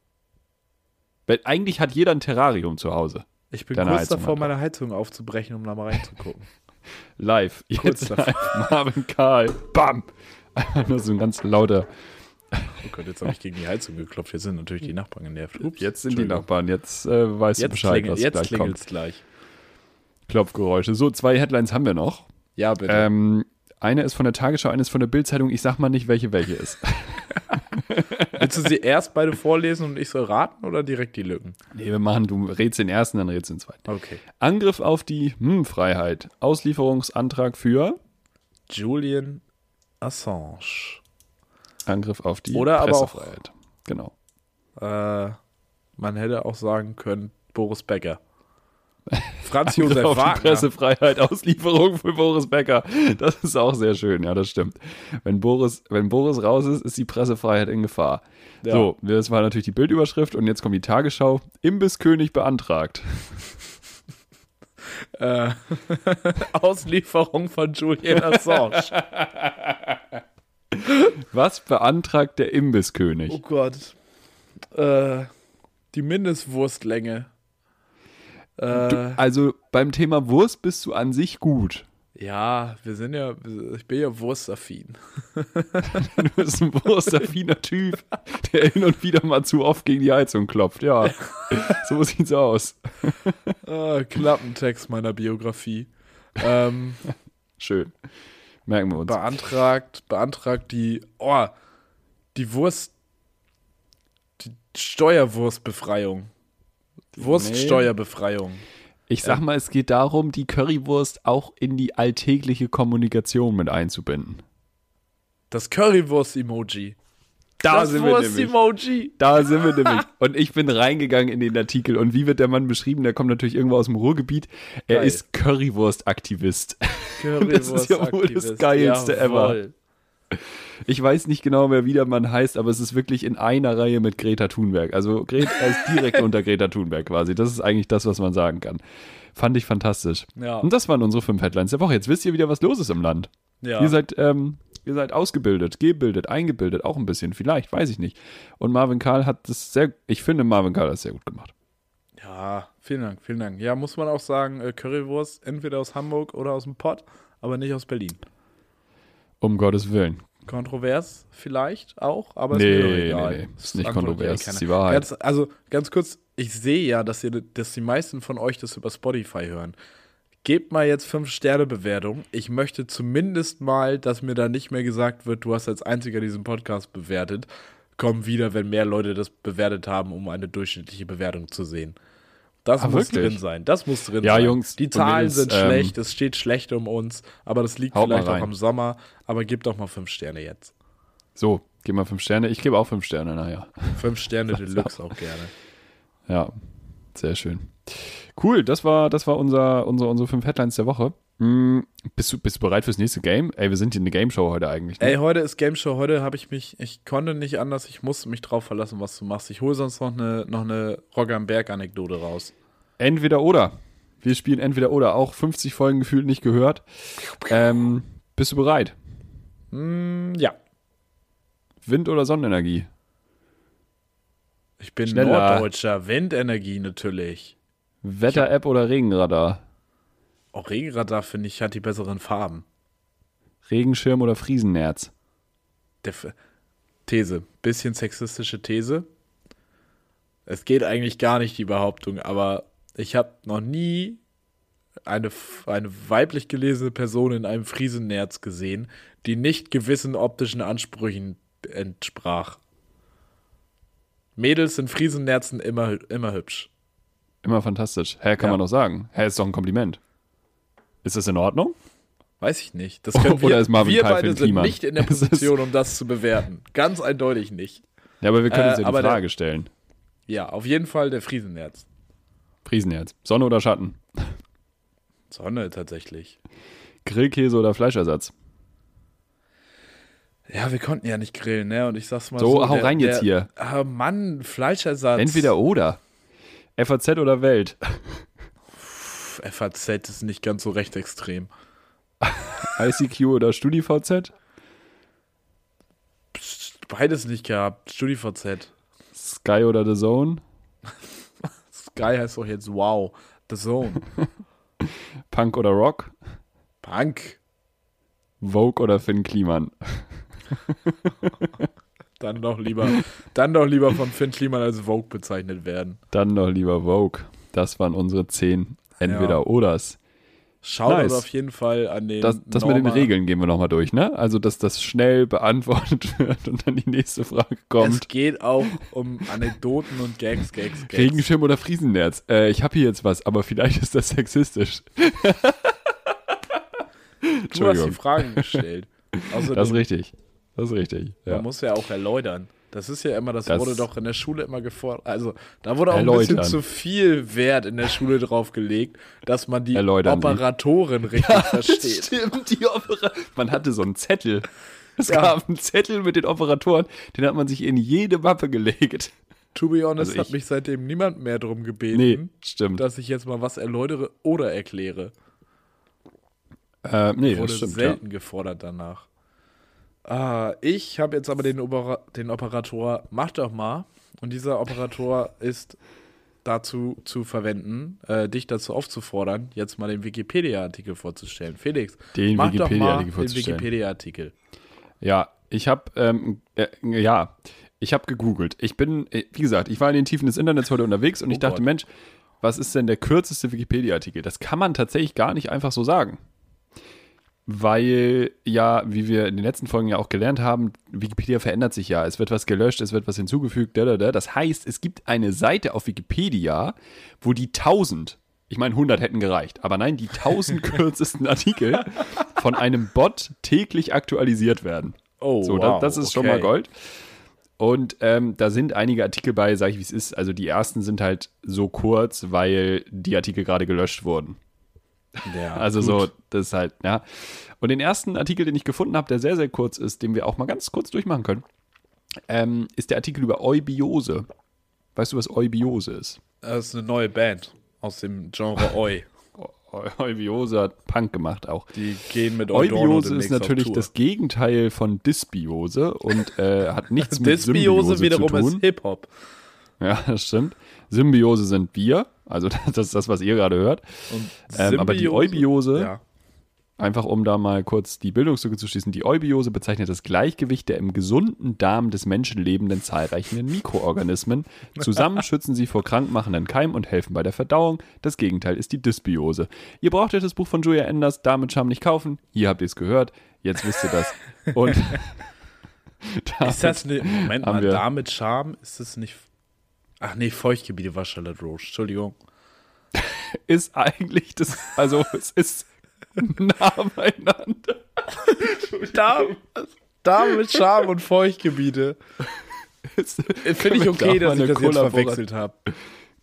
B: Weil eigentlich hat jeder ein Terrarium zu Hause.
A: Ich bin kurz
B: Heizung
A: davor, meine Heizung aufzubrechen, um da mal reinzugucken.
B: Live.
A: Kurz
B: Jetzt live. Marvin Karl. Bam. Nur so ein ganz lauter.
A: Oh Gott, jetzt habe ich gegen die Heizung geklopft. Jetzt sind natürlich die Nachbarn genervt. Ups,
B: Jetzt sind die. Nachbarn. Jetzt äh, weißt du
A: Jetzt,
B: Bescheid,
A: klingelt,
B: was
A: jetzt
B: gleich
A: klingelt's
B: kommt.
A: gleich.
B: Klopfgeräusche. So, zwei Headlines haben wir noch.
A: Ja, bitte.
B: Ähm, eine ist von der Tagesschau, eine ist von der Bildzeitung. Ich sag mal nicht, welche welche ist.
A: Willst du sie erst beide vorlesen und ich soll raten oder direkt die Lücken?
B: Nee, wir machen, du rätst den ersten, dann rätst den zweiten.
A: Okay.
B: Angriff auf die hm, Freiheit. Auslieferungsantrag für
A: Julian Assange.
B: Angriff auf die
A: Oder aber auch-
B: Pressefreiheit. Genau.
A: Äh, man hätte auch sagen können, Boris Becker. Franz
B: Angriff
A: Josef
B: die
A: Wagner.
B: Pressefreiheit, Auslieferung für Boris Becker. Das ist auch sehr schön, ja, das stimmt. Wenn Boris, wenn Boris raus ist, ist die Pressefreiheit in Gefahr.
A: Ja.
B: So, das war natürlich die Bildüberschrift und jetzt kommt die Tagesschau. Imbisskönig beantragt.
A: Äh, Auslieferung von Julian Assange.
B: Was beantragt der
A: oh
B: Imbisskönig?
A: Gott. Äh, die Mindestwurstlänge. Äh,
B: Du, also beim Thema Wurst bist du an sich gut.
A: Ja, wir sind ja, ich bin ja wurstaffin.
B: Du bist ein wurstaffiner Typ, der hin und wieder mal zu oft gegen die Heizung klopft. Ja, so sieht's aus.
A: Ah, Klappentext meiner Biografie. Ähm,
B: Schön. Merken wir uns.
A: beantragt, beantragt die, oh, die Wurst, die Steuerwurstbefreiung. Wurststeuerbefreiung.
B: Ich sag mal, es geht darum, die Currywurst auch in die alltägliche Kommunikation mit einzubinden.
A: Das Currywurst-Emoji.
B: Da
A: das
B: sind wir nämlich.
A: Wurst-Emoji.
B: Da sind wir nämlich. Und ich bin reingegangen in den Artikel. Und wie wird der Mann beschrieben? Der kommt natürlich irgendwo aus dem Ruhrgebiet. Er
A: Geil.
B: ist Currywurst-Aktivist. Das ist ja wohl das. Geilste ever. Ich weiß nicht genau mehr, wie der Mann heißt, aber es ist wirklich in einer Reihe mit Greta Thunberg. Also Greta, ist direkt unter Greta Thunberg quasi. Das ist eigentlich das, was man sagen kann. Fand ich fantastisch.
A: Ja.
B: Und das waren unsere fünf Headlines der Woche. Jetzt wisst ihr wieder, was los ist im Land.
A: Ja.
B: Ihr seid, ähm, ihr seid ausgebildet, gebildet, eingebildet, auch ein bisschen, vielleicht, weiß ich nicht. Und Marvin Karl hat das sehr, ich finde, Marvin Karl hat das sehr gut gemacht.
A: Ja, vielen Dank, vielen Dank. Ja, muss man auch sagen, äh, Currywurst entweder aus Hamburg oder aus dem Pott, aber nicht aus Berlin.
B: Um Gottes Willen.
A: Kontrovers vielleicht auch, aber
B: Nee,
A: ist mir egal.
B: nee, Ist nicht
A: antwortet
B: kontrovers, ist die Wahrheit.
A: Ganz, also ganz kurz, ich sehe ja, dass, ihr, dass die meisten von euch das über Spotify hören. Gebt mal jetzt 5-Sterne-Bewertung. Ich möchte zumindest mal, dass mir da nicht mehr gesagt wird, du hast als einziger diesen Podcast bewertet. Komm wieder, wenn mehr Leute das bewertet haben, um eine durchschnittliche Bewertung zu sehen. Das
B: Ah,
A: muss
B: wirklich?
A: drin sein. Das muss drin
B: Ja,
A: sein.
B: Jungs,
A: Die Zahlen sind
B: ähm,
A: schlecht, es steht schlecht um uns, aber das liegt vielleicht auch am Sommer. Aber gebt doch mal 5 Sterne jetzt.
B: So, gib mal fünf Sterne. Ich gebe auch fünf Sterne, naja.
A: 5 Sterne Deluxe auch gerne.
B: Ja, sehr schön. Cool, das war, das war unser, unsere, unsere fünf Headlines der Woche. Hm, bist, du, bist du bereit fürs nächste Game? Ey, wir sind hier eine Game Show heute eigentlich. Ne?
A: Ey, heute ist Game Show. Heute habe ich mich, ich konnte nicht anders, ich musste mich drauf verlassen, was du machst. Ich hole sonst noch eine, noch eine Rock am Berg-Anekdote raus.
B: Entweder oder. Wir spielen entweder oder. Auch 50 Folgen gefühlt nicht gehört. Ähm, bist du bereit?
A: Hm, ja.
B: Wind- oder Sonnenenergie?
A: Ich bin
B: Schneller.
A: Norddeutscher. Windenergie natürlich.
B: Wetter-App oder Regenradar?
A: Auch Regenradar, finde ich, hat die besseren Farben.
B: Regenschirm oder Friesennerz?
A: Der F These. Bisschen sexistische These. Es geht eigentlich gar nicht, die Behauptung, aber ich habe noch nie eine, eine weiblich gelesene Person in einem Friesennerz gesehen, die nicht gewissen optischen Ansprüchen entsprach. Mädels in Friesennerzen immer, immer hübsch.
B: Immer fantastisch. Hä, kann
A: Ja.
B: man doch sagen. Hä, ist doch ein Kompliment. Ist das in Ordnung?
A: Weiß ich nicht. Das können wir,
B: Oder ist Marvin
A: wir
B: Karl
A: beide sind
B: Kliman?
A: nicht in der
B: Es
A: Position, um das zu bewerten. Ganz eindeutig nicht.
B: Ja, aber wir können
A: Äh,
B: uns ja die
A: aber der-
B: Frage stellen.
A: Ja, auf jeden Fall der Friesennerz.
B: Friesennerz. Sonne oder Schatten?
A: Sonne tatsächlich.
B: Grillkäse oder Fleischersatz?
A: Ja, wir konnten ja nicht grillen, ne? Und ich sag's mal
B: So,
A: so.
B: hau
A: der,
B: rein
A: der,
B: jetzt hier.
A: Ah, Mann, Fleischersatz.
B: Entweder oder. FAZ oder Welt?
A: FAZ ist nicht ganz so rechtsextrem.
B: ICQ oder StudiVZ?
A: Beides nicht gehabt. StudiVZ.
B: Sky oder The Zone?
A: Sky heißt doch jetzt Wow. The Zone.
B: Punk oder Rock?
A: Punk.
B: Vogue oder Finn Kliman?
A: Dann doch lieber, dann doch lieber von Finn Kliman als Vogue bezeichnet werden.
B: Dann doch lieber Vogue. Das waren unsere zehn Entweder
A: Ja.
B: oders.
A: Schaut
B: Nice.
A: auf jeden Fall an den.
B: Das, das mit den Regeln gehen wir nochmal durch, ne? Also, dass das schnell beantwortet wird und dann die nächste Frage
A: Es
B: kommt.
A: geht auch um Anekdoten und Gags, Gags, Gags.
B: Regenschirm oder Friesennerz? Äh, ich habe hier jetzt was, aber vielleicht ist das sexistisch.
A: Du hast die Fragen gestellt. Außerdem,
B: Das ist richtig. Das ist richtig. Ja.
A: Man muss ja auch erläutern. Das ist ja immer, das,
B: Das-
A: wurde doch in der Schule immer gefordert. Also, da wurde auch ein bisschen
B: Erläutern.
A: zu viel Wert in der Schule drauf gelegt, dass man die
B: Erläutern Sie.
A: Operatoren richtig versteht.
B: Stimmt, die Opera Man hatte so einen Zettel. Es
A: Ja.
B: gab einen Zettel mit den Operatoren, den hat man sich in jede Mappe gelegt.
A: To be honest,
B: Also
A: hat
B: ich-
A: mich seitdem niemand mehr darum gebeten,
B: Nee, stimmt.
A: dass ich jetzt mal was erläutere oder erkläre.
B: Äh, nee,
A: Wurde
B: das stimmt. Ja.
A: selten gefordert danach. Ah, ich habe jetzt aber den, Opera den Operator, mach doch mal. Und dieser Operator ist dazu zu verwenden, äh, dich dazu aufzufordern, jetzt mal den Wikipedia-Artikel vorzustellen. Felix,
B: Den
A: mach doch mal
B: Wikipedia-Artikel
A: den
B: vorzustellen.
A: Wikipedia-Artikel.
B: Ja, ich habe, ähm, äh, ja, ich habe gegoogelt. Ich bin, äh, wie gesagt, ich war in den Tiefen des Internets heute unterwegs und
A: Oh
B: ich dachte,
A: Gott.
B: Mensch, was ist denn der kürzeste Wikipedia-Artikel? Das kann man tatsächlich gar nicht einfach so sagen. Weil ja, wie wir in den letzten Folgen ja auch gelernt haben, Wikipedia verändert sich ja. Es wird was gelöscht, es wird was hinzugefügt. Da, da, da. Das heißt, es gibt eine Seite auf Wikipedia, wo die 1000, ich meine 100 hätten gereicht, aber nein, die 1000 kürzesten Artikel von einem Bot täglich aktualisiert werden.
A: Oh,
B: So,
A: wow,
B: das, das ist schon
A: okay.
B: mal Gold. Und ähm, da sind einige Artikel bei, sage ich wie es ist. Also die ersten sind halt so kurz, weil die Artikel gerade gelöscht wurden.
A: Ja,
B: Also
A: gut.
B: so, das ist halt, ja. Und den ersten Artikel, den ich gefunden habe, der sehr, sehr kurz ist, den wir auch mal ganz kurz durchmachen können, ähm, ist der Artikel über Eubiose. Weißt du, was Eubiose ist?
A: Das ist eine neue Band aus dem Genre Oi.
B: Eu- Eubiose hat Punk gemacht auch.
A: Die gehen mit
B: Eubiose ist natürlich das Gegenteil von Dysbiose und äh, hat nichts mit
A: Dysbiose
B: Symbiose
A: wiederum
B: zu tun.
A: ist Hip-Hop.
B: Ja, das stimmt. Symbiose sind wir, also das ist das, was ihr gerade hört. Ähm, aber die Eubiose,
A: Ja.
B: einfach um da mal kurz die Bildungslücke zu schließen, die Eubiose bezeichnet das Gleichgewicht der im gesunden Darm des Menschen lebenden zahlreichen Mikroorganismen. Zusammen schützen sie vor krankmachenden Keimen und helfen bei der Verdauung. Das Gegenteil ist die Dysbiose. Ihr braucht euch das Buch von Julia Enders, damit Scham nicht kaufen. Hier habt ihr es gehört, jetzt wisst ihr das. Und
A: Ist das ne, Moment mal, damit Charme, ist das nicht. Ach nee, Feuchtgebiete war Charlotte Roche. Entschuldigung.
B: ist eigentlich das, also es ist nah beieinander.
A: Da, damit Charme und Feuchtgebiete.
B: Es-
A: Finde ich okay,
B: da
A: dass ich das jetzt verwechselt habe.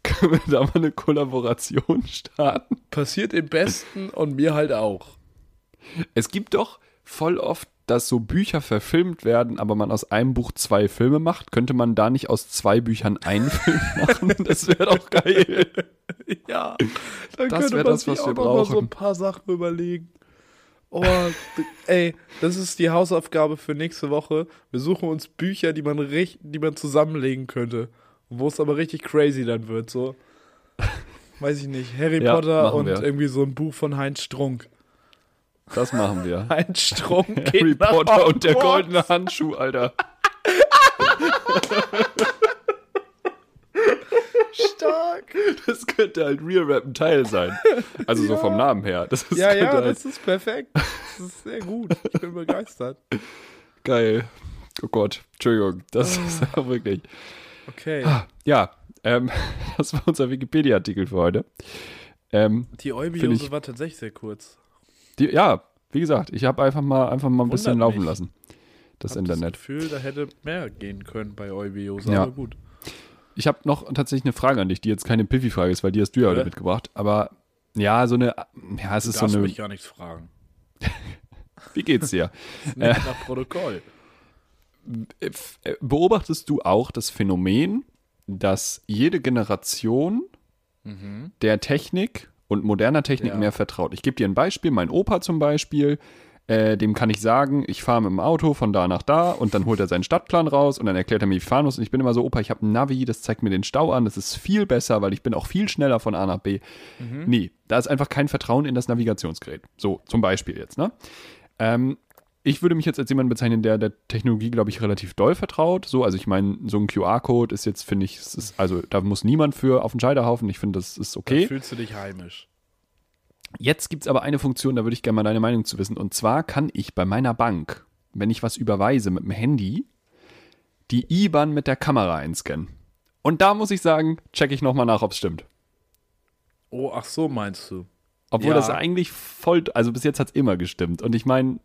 B: Können wir da mal eine Kollaboration starten?
A: Passiert im Besten und mir halt auch.
B: Es gibt doch voll oft, dass so Bücher verfilmt werden, aber man aus einem Buch zwei Filme macht. Könnte man da nicht aus zwei Büchern einen Film machen? Das wäre doch geil.
A: Ja, dann
B: Das
A: könnte man
B: das,
A: sich
B: was
A: auch
B: wir
A: noch mal so ein paar Sachen überlegen. Oh, ey, das ist die Hausaufgabe für nächste Woche. Wir suchen uns Bücher, die man, die man zusammenlegen könnte. Wo es aber richtig crazy dann wird, so. Weiß ich nicht, Harry
B: Ja,
A: Potter und
B: wir.
A: irgendwie so ein Buch von Heinz Strunk.
B: Das machen wir.
A: Heinz Strunk geht
B: Harry Potter und der goldene Handschuh, Alter.
A: Stark.
B: Das könnte halt Real Rap ein Teil sein. Also so vom Namen her. Das ist,
A: Ja, ja,
B: halt
A: das ist perfekt. Das ist sehr gut. Ich bin begeistert.
B: geil. Oh Gott, Entschuldigung. Das ist ja wirklich.
A: Okay.
B: Ja, ähm, das war unser Wikipedia-Artikel für heute. Ähm,
A: Die
B: ich-
A: war tatsächlich sehr kurz.
B: Die, ja, wie gesagt, ich habe einfach mal einfach mal ein bisschen
A: Wundert
B: laufen
A: mich.
B: lassen. Das
A: Hab
B: Internet.
A: das Gefühl, da hätte mehr gehen können bei Eubiose,
B: Ja.
A: aber gut.
B: Ich habe noch tatsächlich eine Frage an dich, die jetzt keine Piffy-Frage ist, weil die hast du ja heute
A: Ja.
B: mitgebracht. Aber ja, so eine, ja, es
A: Du
B: ist so eine.
A: mich gar nichts fragen.
B: Wie geht's dir?
A: Nach Protokoll.
B: Äh, f- äh, Beobachtest du auch das Phänomen, dass jede Generation der Technik und moderner Technik
A: Ja.
B: mehr vertraut? Ich gebe dir ein Beispiel. Mein Opa zum Beispiel, äh, dem kann ich sagen, ich fahre mit dem Auto von da nach da und dann holt er seinen Stadtplan raus und dann erklärt er mir, wie ich fahren muss. Und ich bin immer so, Opa, ich habe ein Navi, das zeigt mir den Stau an, das ist viel besser, weil ich bin auch viel schneller von A nach B. Nee, da ist einfach kein Vertrauen in das Navigationsgerät. So, zum Beispiel jetzt, ne? Ähm, ich würde mich jetzt als jemand bezeichnen, der der Technologie, glaube ich, relativ doll vertraut. So, also ich meine, so ein QR-Code ist jetzt, finde ich, ist, also da muss niemand für auf den Scheiterhaufen. Ich finde, das ist
A: Da
B: okay.
A: fühlst du dich heimisch.
B: Jetzt gibt es aber eine Funktion, da würde ich gerne mal deine Meinung zu wissen. Und zwar kann ich bei meiner Bank, wenn ich was überweise mit dem Handy, die IBAN mit der Kamera einscannen. Und da muss ich sagen, checke ich nochmal nach, ob es stimmt.
A: Oh, ach so meinst du.
B: Obwohl
A: Ja.
B: das eigentlich voll, also bis jetzt hat es immer gestimmt. Und ich meine,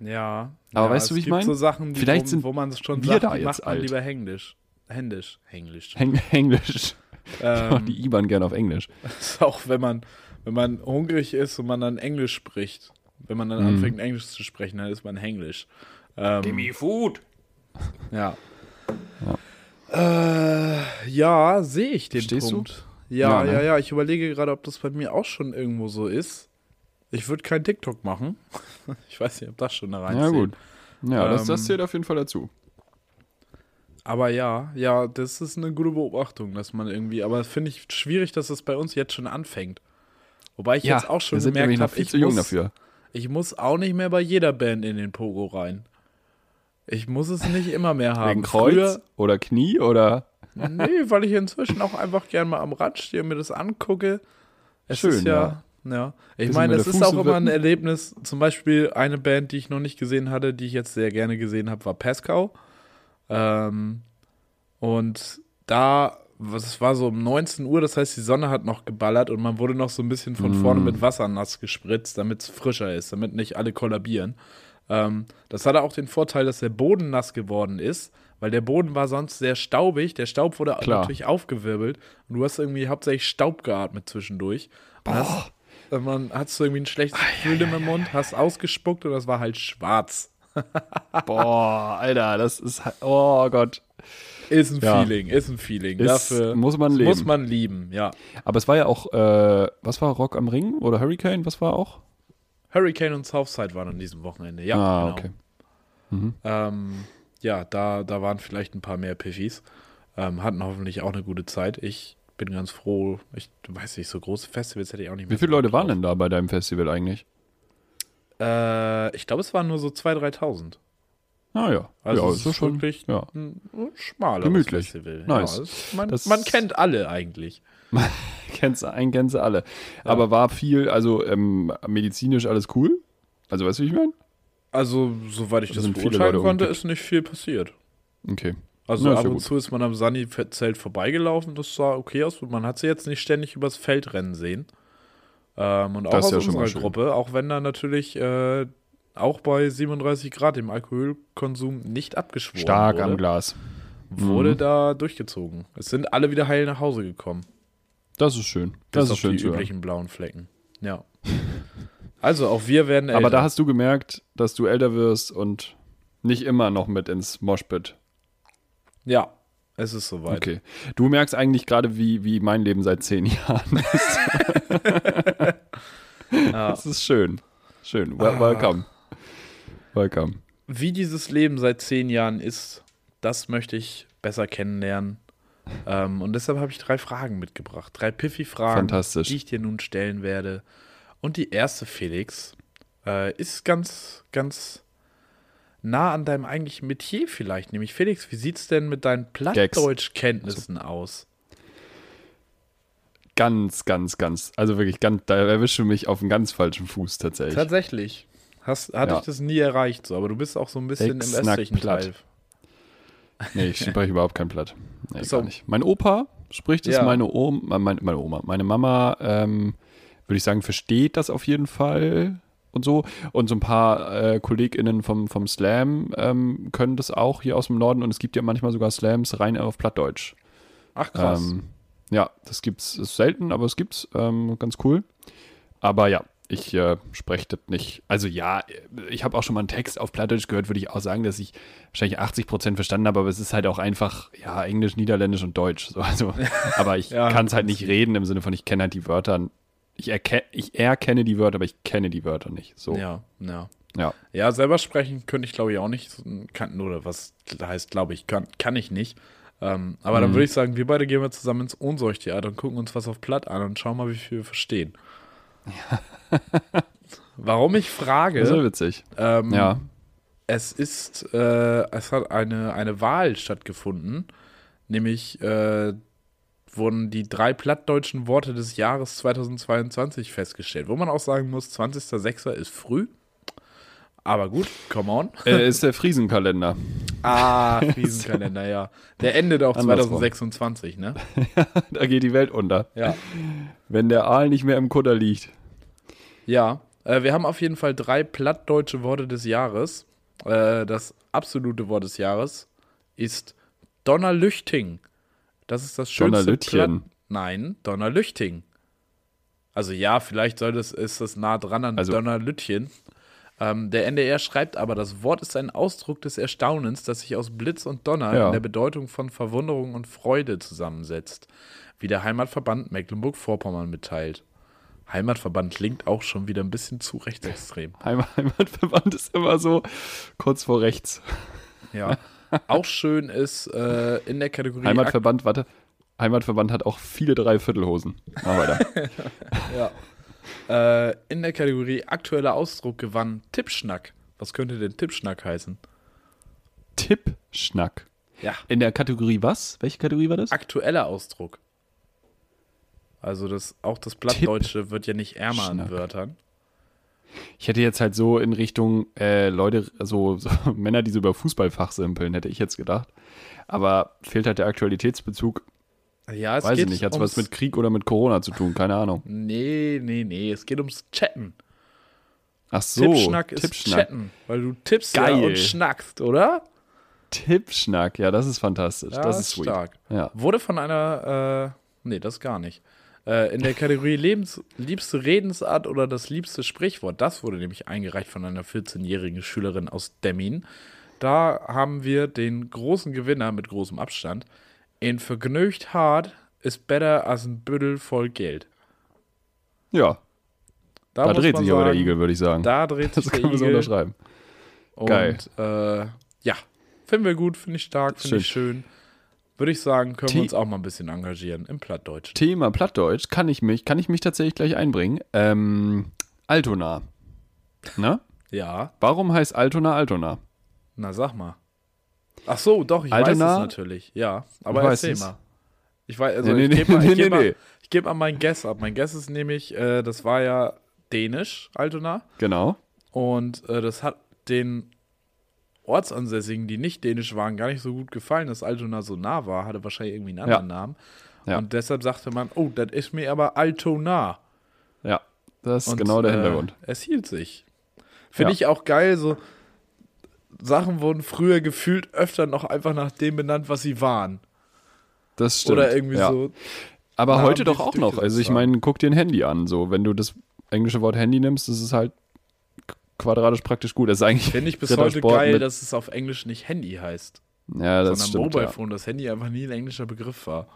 A: Ja.
B: Aber
A: ja,
B: weißt du,
A: es
B: wie ich
A: gibt
B: mein?
A: so Sachen, die,
B: Vielleicht
A: wo,
B: sind
A: wo man schon
B: wir
A: sagt,
B: da
A: die
B: jetzt
A: macht man
B: alt.
A: lieber händisch. Händisch. Händisch.
B: Eng Englisch.
A: Ähm,
B: die IBAN gerne auf Englisch.
A: ist auch wenn man, wenn man hungrig ist und man dann Englisch spricht. Wenn man
B: Mhm.
A: dann anfängt, Englisch zu sprechen, dann ist man Hänglisch. Ähm,
B: food.
A: Ja. Äh, ja, sehe ich den
B: Verstehst du?
A: Punkt. Ja,
B: Ja, ne?
A: ja, ja. Ich überlege gerade, ob das bei mir auch schon irgendwo so ist. Ich würde kein TikTok machen. ich weiß nicht, ob das schon da rein
B: Ja, gut. Ja, das, das
A: Ähm,
B: zählt auf jeden Fall dazu.
A: Aber ja, ja, das ist eine gute Beobachtung, dass man irgendwie, aber finde ich schwierig, dass es bei uns jetzt schon anfängt. Wobei ich jetzt auch schon gemerkt habe, ich
B: zu jung
A: muss,
B: dafür.
A: ich muss auch nicht mehr bei jeder Band in den Pogo rein. Ich muss es nicht immer mehr haben.
B: Wegen Kreuz
A: Früher,
B: oder Knie oder
A: nee, weil ich inzwischen auch einfach gerne mal am Rad stehe und mir das angucke. Es
B: Schön,
A: ist ja, ja. Ich meine, es ist auch immer ein. Erlebnis. Zum Beispiel eine Band, die ich noch nicht gesehen hatte, die ich jetzt sehr gerne gesehen habe, war Pascal. Ähm, und da, es war so um 19 Uhr, das heißt, die Sonne hat noch geballert und man wurde noch so ein bisschen von
B: Mm.
A: vorne mit Wasser nass gespritzt, damit es frischer ist, damit nicht alle kollabieren. Ähm, das hatte auch den Vorteil, dass der Boden nass geworden ist, weil der Boden war sonst sehr staubig. Der Staub wurde
B: Klar.
A: natürlich aufgewirbelt und du hast irgendwie hauptsächlich Staub geatmet zwischendurch. Und man hat so irgendwie ein schlechtes Gefühl im Mund, hast ausgespuckt und das war halt schwarz.
B: Boah, Alter, das ist halt, oh Gott.
A: Ist ein
B: Ja.
A: Feeling, ist ein Feeling.
B: Ist-
A: Dafür
B: muss man leben.
A: Muss man lieben, ja.
B: Aber es war ja auch, äh, was war Rock am Ring oder Hurricane, was war auch?
A: Hurricane und Southside waren an diesem Wochenende, ja.
B: ah,
A: genau.
B: okay.
A: Ähm, ja, da, da waren vielleicht ein paar mehr Piffis. Ähm, hatten hoffentlich auch eine gute Zeit. Ich bin ganz froh. Ich weiß nicht, so große Festivals hätte ich auch nicht mehr.
B: Wie viele Leute waren denn da bei deinem Festival eigentlich?
A: Äh, ich glaube, es waren nur so 2.000, 3.000.
B: Ah ja,
A: Also
B: ja,
A: es
B: ist
A: ist
B: schon,
A: wirklich
B: ja.
A: ein schmales
B: Gemütlich.
A: Festival.
B: Nice.
A: Ja, es, man,
B: Das-
A: man kennt alle eigentlich.
B: Kennst, einen kennst du alle. Aber war viel, also ähm, medizinisch alles cool? Also weißt du, wie ich meine?
A: Also, soweit ich
B: Da
A: das
B: viele
A: beurteilen konnte,
B: umgekippt.
A: ist nicht viel passiert.
B: Okay.
A: Also
B: ist
A: ab
B: ja
A: und
B: gut.
A: zu ist man am Sunny-Zelt vorbeigelaufen, das sah okay aus. Man hat sie jetzt nicht ständig übers Feld rennen sehen. Ähm, und auch
B: Das ist
A: aus
B: ja
A: unserer. Gruppe, auch wenn da natürlich äh, auch bei 37 Grad im Alkoholkonsum nicht abgeschworen
B: Stark
A: wurde,
B: am Glas.
A: wurde
B: Mhm.
A: da durchgezogen. Es sind alle wieder heil nach Hause gekommen.
B: Das ist schön.
A: Bis
B: Das ist
A: auf
B: schön
A: die
B: zu hören.
A: üblichen blauen Flecken. Ja. Also auch wir werden älter.
B: Aber da hast du gemerkt, dass du älter wirst und nicht immer noch mit ins Moshpit.
A: Ja, es ist soweit.
B: Okay. Du merkst eigentlich gerade, wie, wie mein Leben seit zehn Jahren ist.
A: Ja.
B: Das ist schön. Schön.
A: Ah.
B: welcome. Welcome.
A: wie dieses Leben seit zehn Jahren ist, das möchte ich besser kennenlernen. Ähm, und deshalb habe ich drei Fragen mitgebracht. Drei Piffy-Fragen, die ich dir nun stellen werde. Und die erste, Felix, äh, ist ganz, ganz nah an deinem eigentlichen Metier vielleicht. Nämlich, Felix, wie sieht es denn mit deinen Plattdeutschkenntnissen aus?
B: Ganz, ganz, ganz. Also wirklich, ganz, da erwische mich auf einen ganz falschen Fuß tatsächlich.
A: Tatsächlich. Hast, hatte
B: Ja.
A: ich das nie erreicht so, aber du bist auch so ein bisschen im
B: Exnack
A: östlichen. Teil.
B: Nee, ich spreche überhaupt kein Platt. Nee,
A: So.
B: gar nicht. Mein Opa spricht es,
A: Ja.
B: meine, Oma, meine, meine Oma, meine Mama, ähm, würde ich sagen, versteht das auf jeden Fall und so. Und so ein paar äh, KollegInnen vom, vom Slam ähm, können das auch hier aus dem Norden und es gibt ja manchmal sogar Slams rein auf Plattdeutsch.
A: Ach krass.
B: Ähm, ja, das gibt's, ist selten, aber es gibt's, ähm, ganz cool. Aber ja, ich äh, spreche das nicht. Also ja, ich habe auch schon mal einen Text auf Plattdeutsch gehört, würde ich auch sagen, dass ich wahrscheinlich 80 Prozent verstanden habe, aber es ist halt auch einfach, ja, Englisch, Niederländisch und Deutsch. So, also, aber ich
A: Ja,
B: kann es halt nicht reden im Sinne von, ich kenne halt die Wörter. Ich, erke ich erkenne die Wörter, aber ich kenne die Wörter nicht. So, ja.
A: ja, ja.
B: ja.
A: Ja, selber sprechen könnte ich glaube ich auch nicht. Kann, oder was heißt, glaube ich, kann, kann ich nicht. Ähm, aber dann
B: Mhm.
A: würde ich sagen, wir beide gehen wir zusammen ins Ohnsorgtheater und gucken uns was auf Platt an und schauen mal, wie viel wir verstehen. Warum ich frage,
B: Das ist ja witzig.
A: ähm,
B: Ja.
A: es ist, äh, es hat eine, eine Wahl stattgefunden, nämlich äh, wurden die drei plattdeutschen Worte des Jahres 2022 festgestellt, wo man auch sagen muss, 20.06. ist früh. Aber gut, come on.
B: äh, ist der Friesenkalender.
A: Ah, Riesenkalender, ja. Der endet auch
B: Andersrum.
A: 2026, ne?
B: da geht die Welt unter.
A: Ja.
B: Wenn der Aal nicht mehr im Kutter liegt.
A: Ja, äh, wir haben auf jeden Fall drei plattdeutsche Worte des Jahres. Äh, das absolute Wort des Jahres ist Donnerlüchting. Das ist das schönste
B: Donnerlütchen.
A: Platt- Nein, Donnerlüchting. Also ja, vielleicht soll das, ist das nah dran an
B: Also-
A: Donnerlütchen. Ähm, der NDR schreibt aber, das Wort ist ein Ausdruck des Erstaunens, das sich aus Blitz und Donner
B: Ja.
A: in der Bedeutung von Verwunderung und Freude zusammensetzt, wie der Heimatverband Mecklenburg-Vorpommern mitteilt. Heimatverband klingt auch schon wieder ein bisschen zu rechtsextrem.
B: Heim- Heimatverband ist immer so kurz vor rechts.
A: Ja. Auch schön ist äh, in der Kategorie.
B: Heimatverband, warte. Heimatverband hat auch viele Dreiviertelhosen. Mal weiter.
A: ja. Äh, in der Kategorie aktueller Ausdruck gewann Tippschnack. Was könnte denn Tippschnack heißen?
B: Tippschnack.
A: Ja.
B: In der Kategorie was? Welche Kategorie war das?
A: Aktueller Ausdruck. Also das, auch das Plattdeutsche wird ja nicht ärmer an. Wörtern.
B: Ich hätte jetzt halt so in Richtung äh, Leute, so, so Männer, die so über Fußball fachsimpeln, hätte ich jetzt gedacht. Aber fehlt halt der Aktualitätsbezug.
A: Ja, es
B: Weiß
A: geht
B: ich nicht. Hat es was mit Krieg oder mit Corona zu tun? Keine Ahnung.
A: Nee, nee, nee. Es geht ums Chatten.
B: Ach so.
A: Tippschnack ist Chatten. Weil du tippst ja und schnackst, oder?
B: Tippschnack. Ja, das ist fantastisch.
A: Ja,
B: das ist sweet.
A: stark.
B: Ja.
A: Wurde von einer, äh, nee, das gar nicht. Äh, in der Kategorie Lebens, liebste Redensart oder das liebste Sprichwort, das wurde nämlich eingereicht von einer 14-jährigen Schülerin aus Demmin. Da haben wir den großen Gewinner mit großem Abstand. In vergnügt hart ist besser als ein Büdel voll Geld.
B: Ja, da,
A: muss
B: dreht sich aber der
A: sagen,
B: Igel, würde ich sagen.
A: Da dreht sich
B: das
A: der
B: können wir so
A: Igel.
B: unterschreiben.
A: Und,
B: Geil.
A: Äh, ja, finden wir gut, finde ich stark, finde ich schön. Würde ich sagen, können wir uns auch mal ein bisschen engagieren im Plattdeutsch.
B: Thema Plattdeutsch kann ich mich, kann ich mich tatsächlich gleich einbringen. Ähm, Altona. Ne?
A: Ja,
B: Warum heißt Altona Altona?
A: na sag mal. Ach so, doch, ich
B: Altona?
A: weiß es natürlich. Ja, aber erzähl
B: es.
A: mal. Ich weiß, also
B: Nee, nee,
A: ich gebe
B: nee,
A: mal,
B: nee, nee.
A: geb mal mein Guess ab. Mein Guess ist nämlich, äh, das war ja dänisch, Altona.
B: Genau.
A: Und äh, das hat den Ortsansässigen, die nicht dänisch waren, gar nicht so gut gefallen, dass Altona so nah war. Hatte wahrscheinlich irgendwie einen anderen Namen.
B: Ja.
A: Und deshalb sagte man, oh, das ist mir aber Altona.
B: Ja, das ist
A: Und,
B: genau der
A: äh,
B: Hintergrund.
A: Es hielt sich. Finde
B: Ja.
A: ich auch geil, so Sachen wurden früher gefühlt öfter noch einfach nach dem benannt, was sie waren.
B: Das stimmt.
A: Oder irgendwie
B: ja.
A: so.
B: Aber heute doch auch noch. Also ich meine, guck dir ein Handy an. So, wenn du das englische Wort Handy nimmst, das ist halt quadratisch praktisch gut. Das ist eigentlich
A: Finde ich bis heute geil, dass es auf Englisch nicht Handy heißt,
B: ja, das
A: sondern
B: stimmt.
A: Mobile
B: Ja.
A: Phone. Das Handy einfach nie ein englischer Begriff war.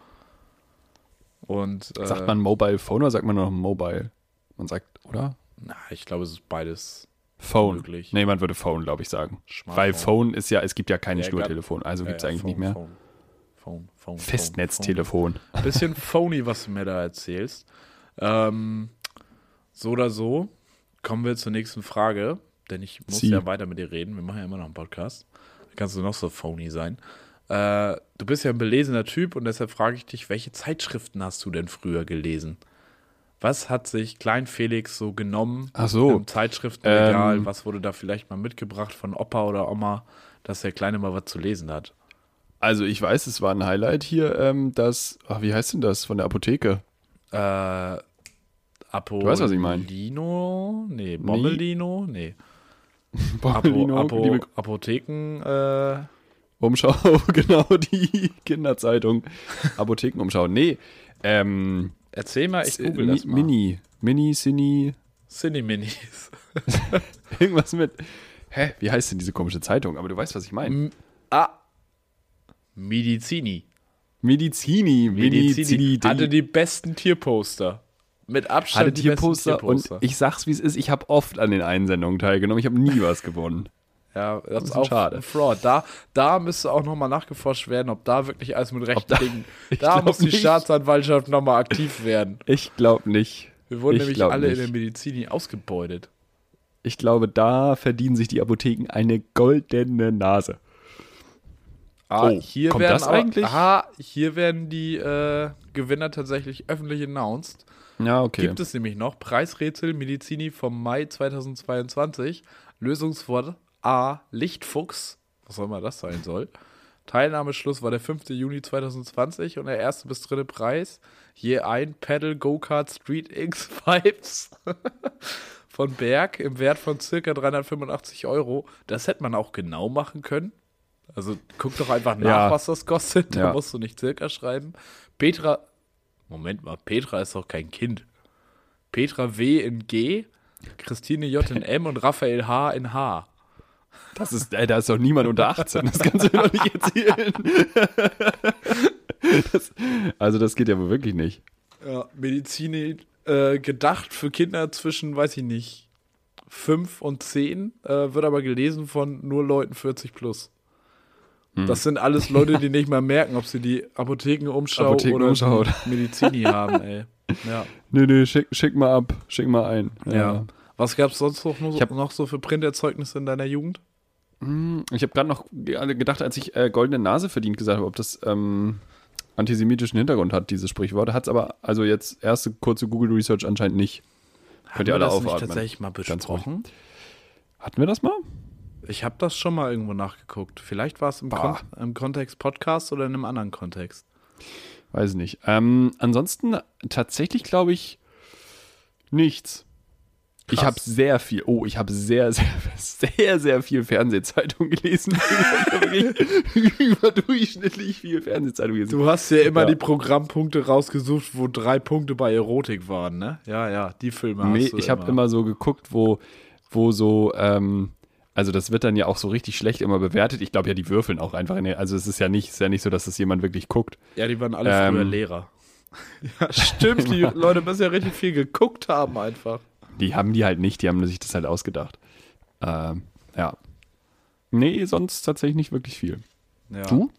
A: Und äh,
B: Sagt man Mobile Phone oder sagt man nur noch Mobile? Man sagt, oder?
A: na, ich glaube, es ist beides.
B: Phone.
A: Möglich.
B: Nee, man würde Phone, glaube ich, sagen. Weil Phone ist ja, es gibt ja kein
A: Ja,
B: Schnurtelefon, also
A: Ja,
B: gibt es
A: ja,
B: eigentlich
A: Phone,
B: nicht mehr.
A: Phone, Phone, Phone,
B: Festnetztelefon.
A: Bisschen phony, was du mir da erzählst. Ähm, so oder so, kommen wir zur nächsten Frage, denn ich muss
B: Sie.
A: ja weiter mit dir reden. Wir machen ja immer noch einen Podcast. Da kannst du noch so phony sein. Äh, du bist ja ein belesener Typ und deshalb frage ich dich, welche Zeitschriften hast du denn früher gelesen? Was hat sich Klein Felix so genommen
B: Ach so.
A: im Zeitschriftenregal?
B: Ähm.
A: was wurde da vielleicht mal mitgebracht von Opa oder Oma, dass der Kleine mal was zu lesen hat?
B: Also ich weiß, es war ein Highlight hier, ähm, das, ach, wie heißt denn das, von der Apotheke?
A: Äh, Apollino?
B: weißt, was ich meine.
A: Nee, Bommelino? Nee.
B: Bommelino,
A: Apo, Apo, Apotheken, äh,
B: Umschau, genau, die Kinderzeitung. Apothekenumschau. Nee, ähm,
A: erzähl mal, ich google das mal.
B: Mini, Mini, Cini,
A: Cine-Minis.
B: irgendwas mit, hä, wie heißt denn diese komische Zeitung? Aber du weißt, was ich meine.
A: Ah, Medizini.
B: Medizini,
A: Medizini
B: Medizini,
A: hatte die besten Tierposter. Mit Abstand
B: hatte
A: die
B: Tierposter
A: besten
B: und
A: Tierposter.
B: ich sag's, wie es ist, ich habe oft an den Einsendungen teilgenommen, ich habe nie was gewonnen.
A: ja, das ist
B: bisschen
A: auch
B: schade.
A: ein Fraud. Da, da müsste auch nochmal nachgeforscht werden, ob da wirklich alles mit rechten
B: da-
A: Dingen. Da
B: glaub
A: muss die
B: nicht.
A: Staatsanwaltschaft nochmal aktiv werden.
B: Ich glaube nicht.
A: Wir wurden
B: Ich
A: nämlich alle
B: nicht.
A: in der Medizin ausgebeutet.
B: Ich glaube, da verdienen sich die Apotheken eine goldene Nase.
A: Ah,
B: Oh,
A: hier
B: kommt
A: werden
B: das
A: aber,
B: eigentlich?
A: Aha, hier werden die äh, Gewinner tatsächlich öffentlich announced.
B: Ja, okay.
A: Gibt es nämlich noch Preisrätsel Medizini vom Mai 2022. Lösungswort A. Lichtfuchs. Was auch immer das sein soll. Teilnahmeschluss war der 5. Juni 2020 und der erste bis dritte Preis je ein Pedal Go-Kart Street X Vibes von Berg im Wert von circa 385 Euro. Das hätte man auch genau machen können. Also guck doch einfach nach,
B: Ja.
A: was das kostet. Da
B: Ja.
A: musst du nicht circa schreiben. Petra, Moment mal, Petra ist doch kein Kind. Petra W in G, Christine J in M und Raphael H in H.
B: Das ist, ey, da ist doch niemand unter 18. Das kannst du mir doch nicht erzählen. Das, also, das geht ja wohl wirklich nicht.
A: Ja, Medizin äh, gedacht für Kinder zwischen, weiß ich nicht, 5 und 10, äh, wird aber gelesen von nur Leuten 40 plus. Das sind alles Leute, die nicht mal merken, ob sie die Apothekenumschau
B: Apothekenumschau
A: oder die Medizini haben, ey. Ja.
B: Nee, nee, schick, schick mal ab, schick mal ein.
A: ja. Was gab es sonst noch,
B: Ich hab-
A: noch so für Printerzeugnisse in deiner Jugend?
B: Ich habe gerade noch ge- gedacht, als ich äh, goldene Nase verdient gesagt habe, ob das ähm, antisemitischen Hintergrund hat, dieses Sprichwort. Hat es aber, also jetzt erste kurze Google Research anscheinend nicht. Könnt ihr
A: Haben wir
B: alle
A: das nicht
B: aufatmen.
A: tatsächlich mal besprochen?
B: Hatten wir das mal?
A: Ich habe das schon mal irgendwo nachgeguckt. Vielleicht war es im, Kon im Kontext Podcast oder in einem anderen Kontext.
B: Weiß nicht. Ähm, ansonsten tatsächlich glaube ich nichts. Ich
A: Krass.
B: habe sehr viel, oh, ich habe sehr, sehr, sehr, sehr viel Fernsehzeitung gelesen. Ich Überdurchschnittlich viel Fernsehzeitung gelesen.
A: Du hast ja immer
B: Ja.
A: die Programmpunkte rausgesucht, wo drei Punkte bei Erotik waren, ne? Ja, ja, die Filme
B: Nee,
A: hast du
B: ich habe immer so geguckt, wo, wo so, ähm, also das wird dann ja auch so richtig schlecht immer bewertet. Ich glaube ja, die würfeln auch einfach. In der, also es ist ja nicht, ist ja nicht so, dass das jemand wirklich guckt.
A: Ja, die waren alle
B: Ähm.
A: früher Lehrer. ja, stimmt, die Leute müssen ja richtig viel geguckt haben einfach.
B: Die haben die halt nicht, die haben sich das halt ausgedacht. Ähm, ja. Nee, sonst tatsächlich nicht wirklich viel.
A: Ja.
B: Du?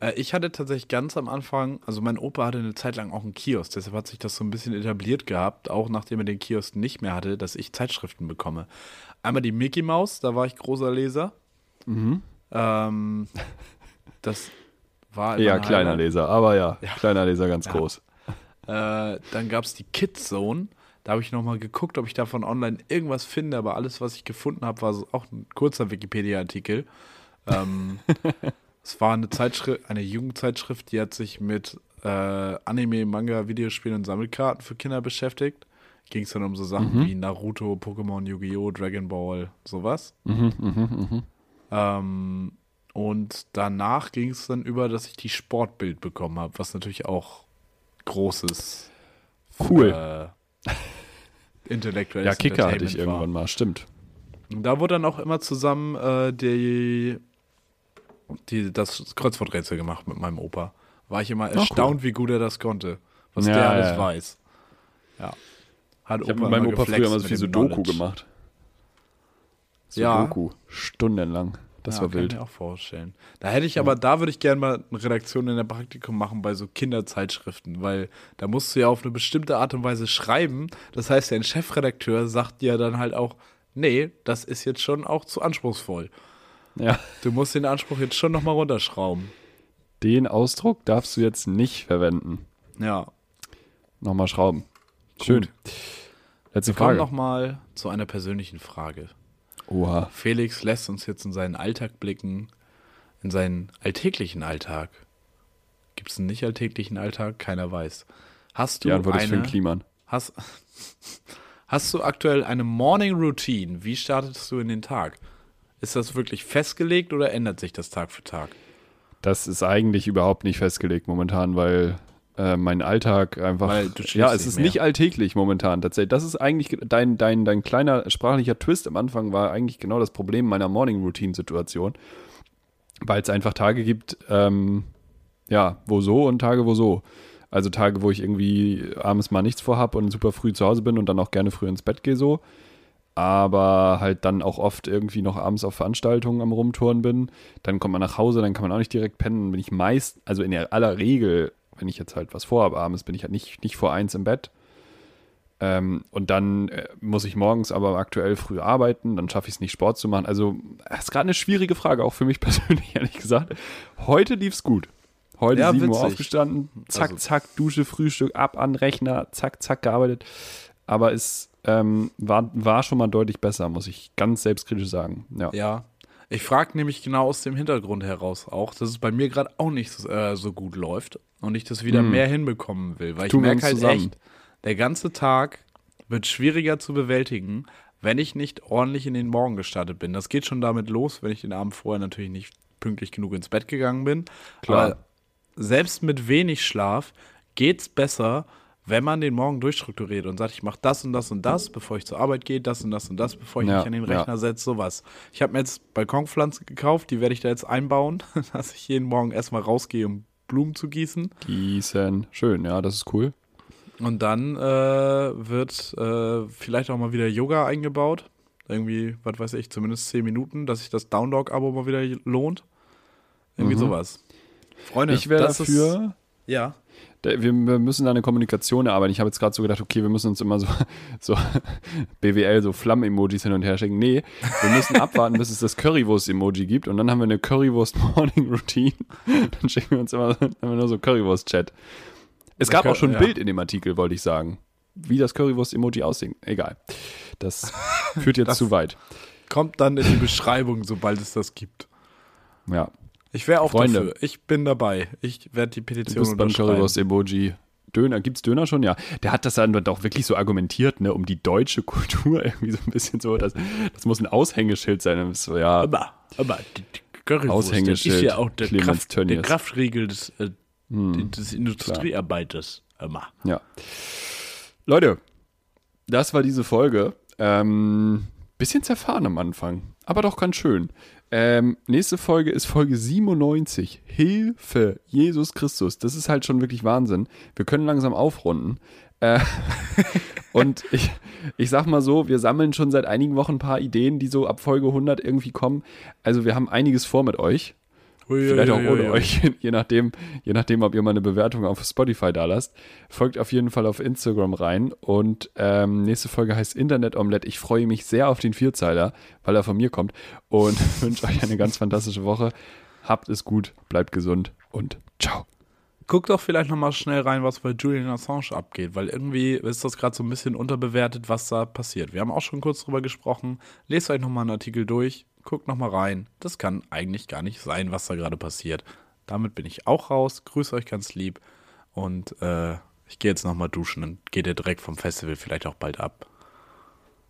A: Äh, ich hatte tatsächlich ganz am Anfang, also mein Opa hatte eine Zeit lang auch einen Kiosk, deshalb hat sich das so ein bisschen etabliert gehabt, auch nachdem er den Kiosk nicht mehr hatte, dass ich Zeitschriften bekomme. Einmal die Mickey Mouse, da war ich großer Leser.
B: Mhm.
A: Ähm, das war ein
B: kleiner
A: Highlight.
B: Leser, aber ja, kleiner Leser ganz groß.
A: Äh, dann gab es die Kids Zone. Da habe ich nochmal geguckt, ob ich davon online irgendwas finde, aber alles, was ich gefunden habe, war so auch ein kurzer Wikipedia-Artikel. Ähm, es war eine Zeitschrift, eine Jugendzeitschrift, die hat sich mit äh, Anime, Manga, Videospielen und Sammelkarten für Kinder beschäftigt. Ging es dann um so Sachen wie Naruto, Pokémon, Yu-Gi-Oh!, Dragon Ball, sowas. Ähm, und danach ging es dann über, dass ich die Sportbild bekommen habe, was natürlich auch großes
B: Cool.
A: äh, intellektuelles
B: ja, Kicker hatte ich
A: Entertainment
B: irgendwann mal, stimmt.
A: War. Da wurde dann auch immer zusammen äh, die, die, das Kreuzworträtsel gemacht mit meinem Opa. War ich immer erstaunt, wie gut er das konnte. Was
B: Ja,
A: der alles
B: ja.
A: weiß. Ja. Hat
B: Ich habe mit meinem Opa früher immer so viel Sudoku gemacht.
A: Ja.
B: Sudoku. Stundenlang. Das
A: ja,
B: war
A: kann
B: wild.
A: ich mir auch vorstellen. Da hätte ich aber, da würde ich gerne mal eine Redaktion in der Praktikum machen bei so Kinderzeitschriften, weil da musst du ja auf eine bestimmte Art und Weise schreiben. Das heißt, dein Chefredakteur sagt dir dann halt auch, nee, das ist jetzt schon auch zu anspruchsvoll.
B: Ja.
A: Du musst den Anspruch jetzt schon nochmal runterschrauben.
B: Den Ausdruck darfst du jetzt nicht verwenden.
A: Ja.
B: Nochmal schrauben. Schön. Letzte
A: Wir kommen
B: Frage.
A: nochmal zu einer persönlichen Frage.
B: Oha.
A: Felix lässt uns jetzt in seinen Alltag blicken, in seinen alltäglichen Alltag. Gibt es einen nicht alltäglichen Alltag? Keiner weiß. Hast du
B: Die Antwort ist für
A: eine,
B: den Kliman.
A: Hast, hast du aktuell eine Morning Routine? Wie startest du in den Tag? Ist das wirklich festgelegt oder ändert sich das Tag für Tag?
B: Das ist eigentlich überhaupt nicht festgelegt momentan, weil äh, mein Alltag einfach. Ja, es ist
A: mehr.
B: nicht alltäglich momentan tatsächlich. Das ist eigentlich dein, dein, dein kleiner sprachlicher Twist am Anfang war eigentlich genau das Problem meiner Morning Routine Situation, weil es einfach Tage gibt, ähm, ja, wo so und Tage, wo so. Also Tage, wo ich irgendwie abends mal nichts vorhab und super früh zu Hause bin und dann auch gerne früh ins Bett gehe so. Aber halt dann auch oft irgendwie noch abends auf Veranstaltungen am Rumtouren bin. Dann kommt man nach Hause, dann kann man auch nicht direkt pennen. Bin ich meist, also in der aller Regel, wenn ich jetzt halt was vorhabe abends, bin ich halt nicht, nicht vor eins im Bett. Ähm, und dann äh, muss ich morgens aber aktuell früh arbeiten, dann schaffe ich es nicht, Sport zu machen. Also, das ist gerade eine schwierige Frage, auch für mich persönlich, ehrlich gesagt. Heute lief es gut. Heute
A: Ja,
B: 7 Uhr aufgestanden, zack,
A: Also-
B: zack, Dusche, Frühstück, ab an Rechner, zack, zack, gearbeitet. Aber es ähm, war, war schon mal deutlich besser, muss ich ganz selbstkritisch sagen. Ja.
A: Ja. Ich frage nämlich genau aus dem Hintergrund heraus auch, dass es bei mir gerade auch nicht so, äh, so gut läuft und ich das wieder mehr hinbekommen will. Weil ich
B: Tun wir
A: merke halt
B: zusammen.
A: echt, der ganze Tag wird schwieriger zu bewältigen, wenn ich nicht ordentlich in den Morgen gestartet bin. Das geht schon damit los, wenn ich den Abend vorher natürlich nicht pünktlich genug ins Bett gegangen bin.
B: Klar.
A: Aber selbst mit wenig Schlaf geht's besser, wenn man den Morgen durchstrukturiert und sagt, ich mache das und das und das, bevor ich zur Arbeit gehe, das und das und das, bevor ich
B: Ja,
A: mich an den
B: ja.
A: Rechner setze, sowas. Ich habe mir jetzt Balkonpflanzen gekauft, die werde ich da jetzt einbauen, dass ich jeden Morgen erstmal rausgehe, um Blumen zu gießen.
B: Gießen. Schön, ja, das ist cool.
A: Und dann äh, wird äh, vielleicht auch mal wieder Yoga eingebaut. Irgendwie, was weiß ich, zumindest 10 Minuten, dass sich das Down Dog Abo mal wieder lohnt. Irgendwie
B: Mhm.
A: sowas. Freunde,
B: Ich wäre
A: das
B: dafür.
A: Ist, ja.
B: Wir, müssen da eine Kommunikation erarbeiten. Ich habe jetzt gerade so gedacht, okay, wir müssen uns immer so, so BWL, so Flammen-Emojis hin und her schicken. Nee, wir müssen abwarten, bis es das Currywurst-Emoji gibt und dann haben wir eine Currywurst-Morning-Routine. Dann schicken wir uns immer, haben wir nur so Currywurst-Chat. Es gab auch schon ein
A: Ja.
B: Bild in dem Artikel, wollte ich sagen. Wie das Currywurst-Emoji aussieht. Egal. Das führt jetzt
A: Das-
B: zu weit.
A: Kommt dann in die Beschreibung, sobald es das gibt.
B: Ja.
A: Ich wäre auch
B: Freunde.
A: dafür. Ich bin dabei. Ich werde die
B: Du
A: Petition
B: bist beim. Currywurst-Emoji. Döner, gibt's Döner schon? Ja. Der hat das dann doch wirklich so argumentiert, ne, um die deutsche Kultur irgendwie so ein bisschen so, das, das muss ein Aushängeschild sein. So, ja,
A: Aber, aber die, die Currywurst
B: Aushängeschild,
A: ist ja auch der,
B: Clemens
A: Kraft, der. Kraftriegel des, äh, des Industriearbeiters. Immer.
B: ja. Leute, das war diese Folge. Ähm, bisschen zerfahren am Anfang, aber doch ganz schön. Ähm, nächste Folge ist Folge 97. Hilfe, Jesus Christus. Das ist halt schon wirklich Wahnsinn. Wir können langsam aufrunden. Äh, und ich, ich sag mal so, wir sammeln schon seit einigen Wochen ein paar Ideen, die so ab Folge 100 irgendwie kommen. Also wir haben einiges vor mit euch. Vielleicht auch ohne euch, je nachdem, je nachdem, ob ihr mal eine Bewertung auf Spotify da lasst. Folgt auf jeden Fall auf Instagram rein. Und ähm, nächste Folge heißt Internet Omelette. Ich freue mich sehr auf den Vierzeiler, weil er von mir kommt. Und wünsche euch eine ganz fantastische Woche. Habt es gut, bleibt gesund und ciao.
A: Guckt doch vielleicht nochmal schnell rein, was bei Julian Assange abgeht, weil irgendwie ist das gerade so ein bisschen unterbewertet, was da passiert. Wir haben auch schon kurz drüber gesprochen. Lest euch nochmal einen Artikel durch, guckt nochmal rein. Das kann eigentlich gar nicht sein, was da gerade passiert. Damit bin ich auch raus. Grüße euch ganz lieb und äh, ich gehe jetzt nochmal duschen und geht ihr direkt vom Festival vielleicht auch bald ab.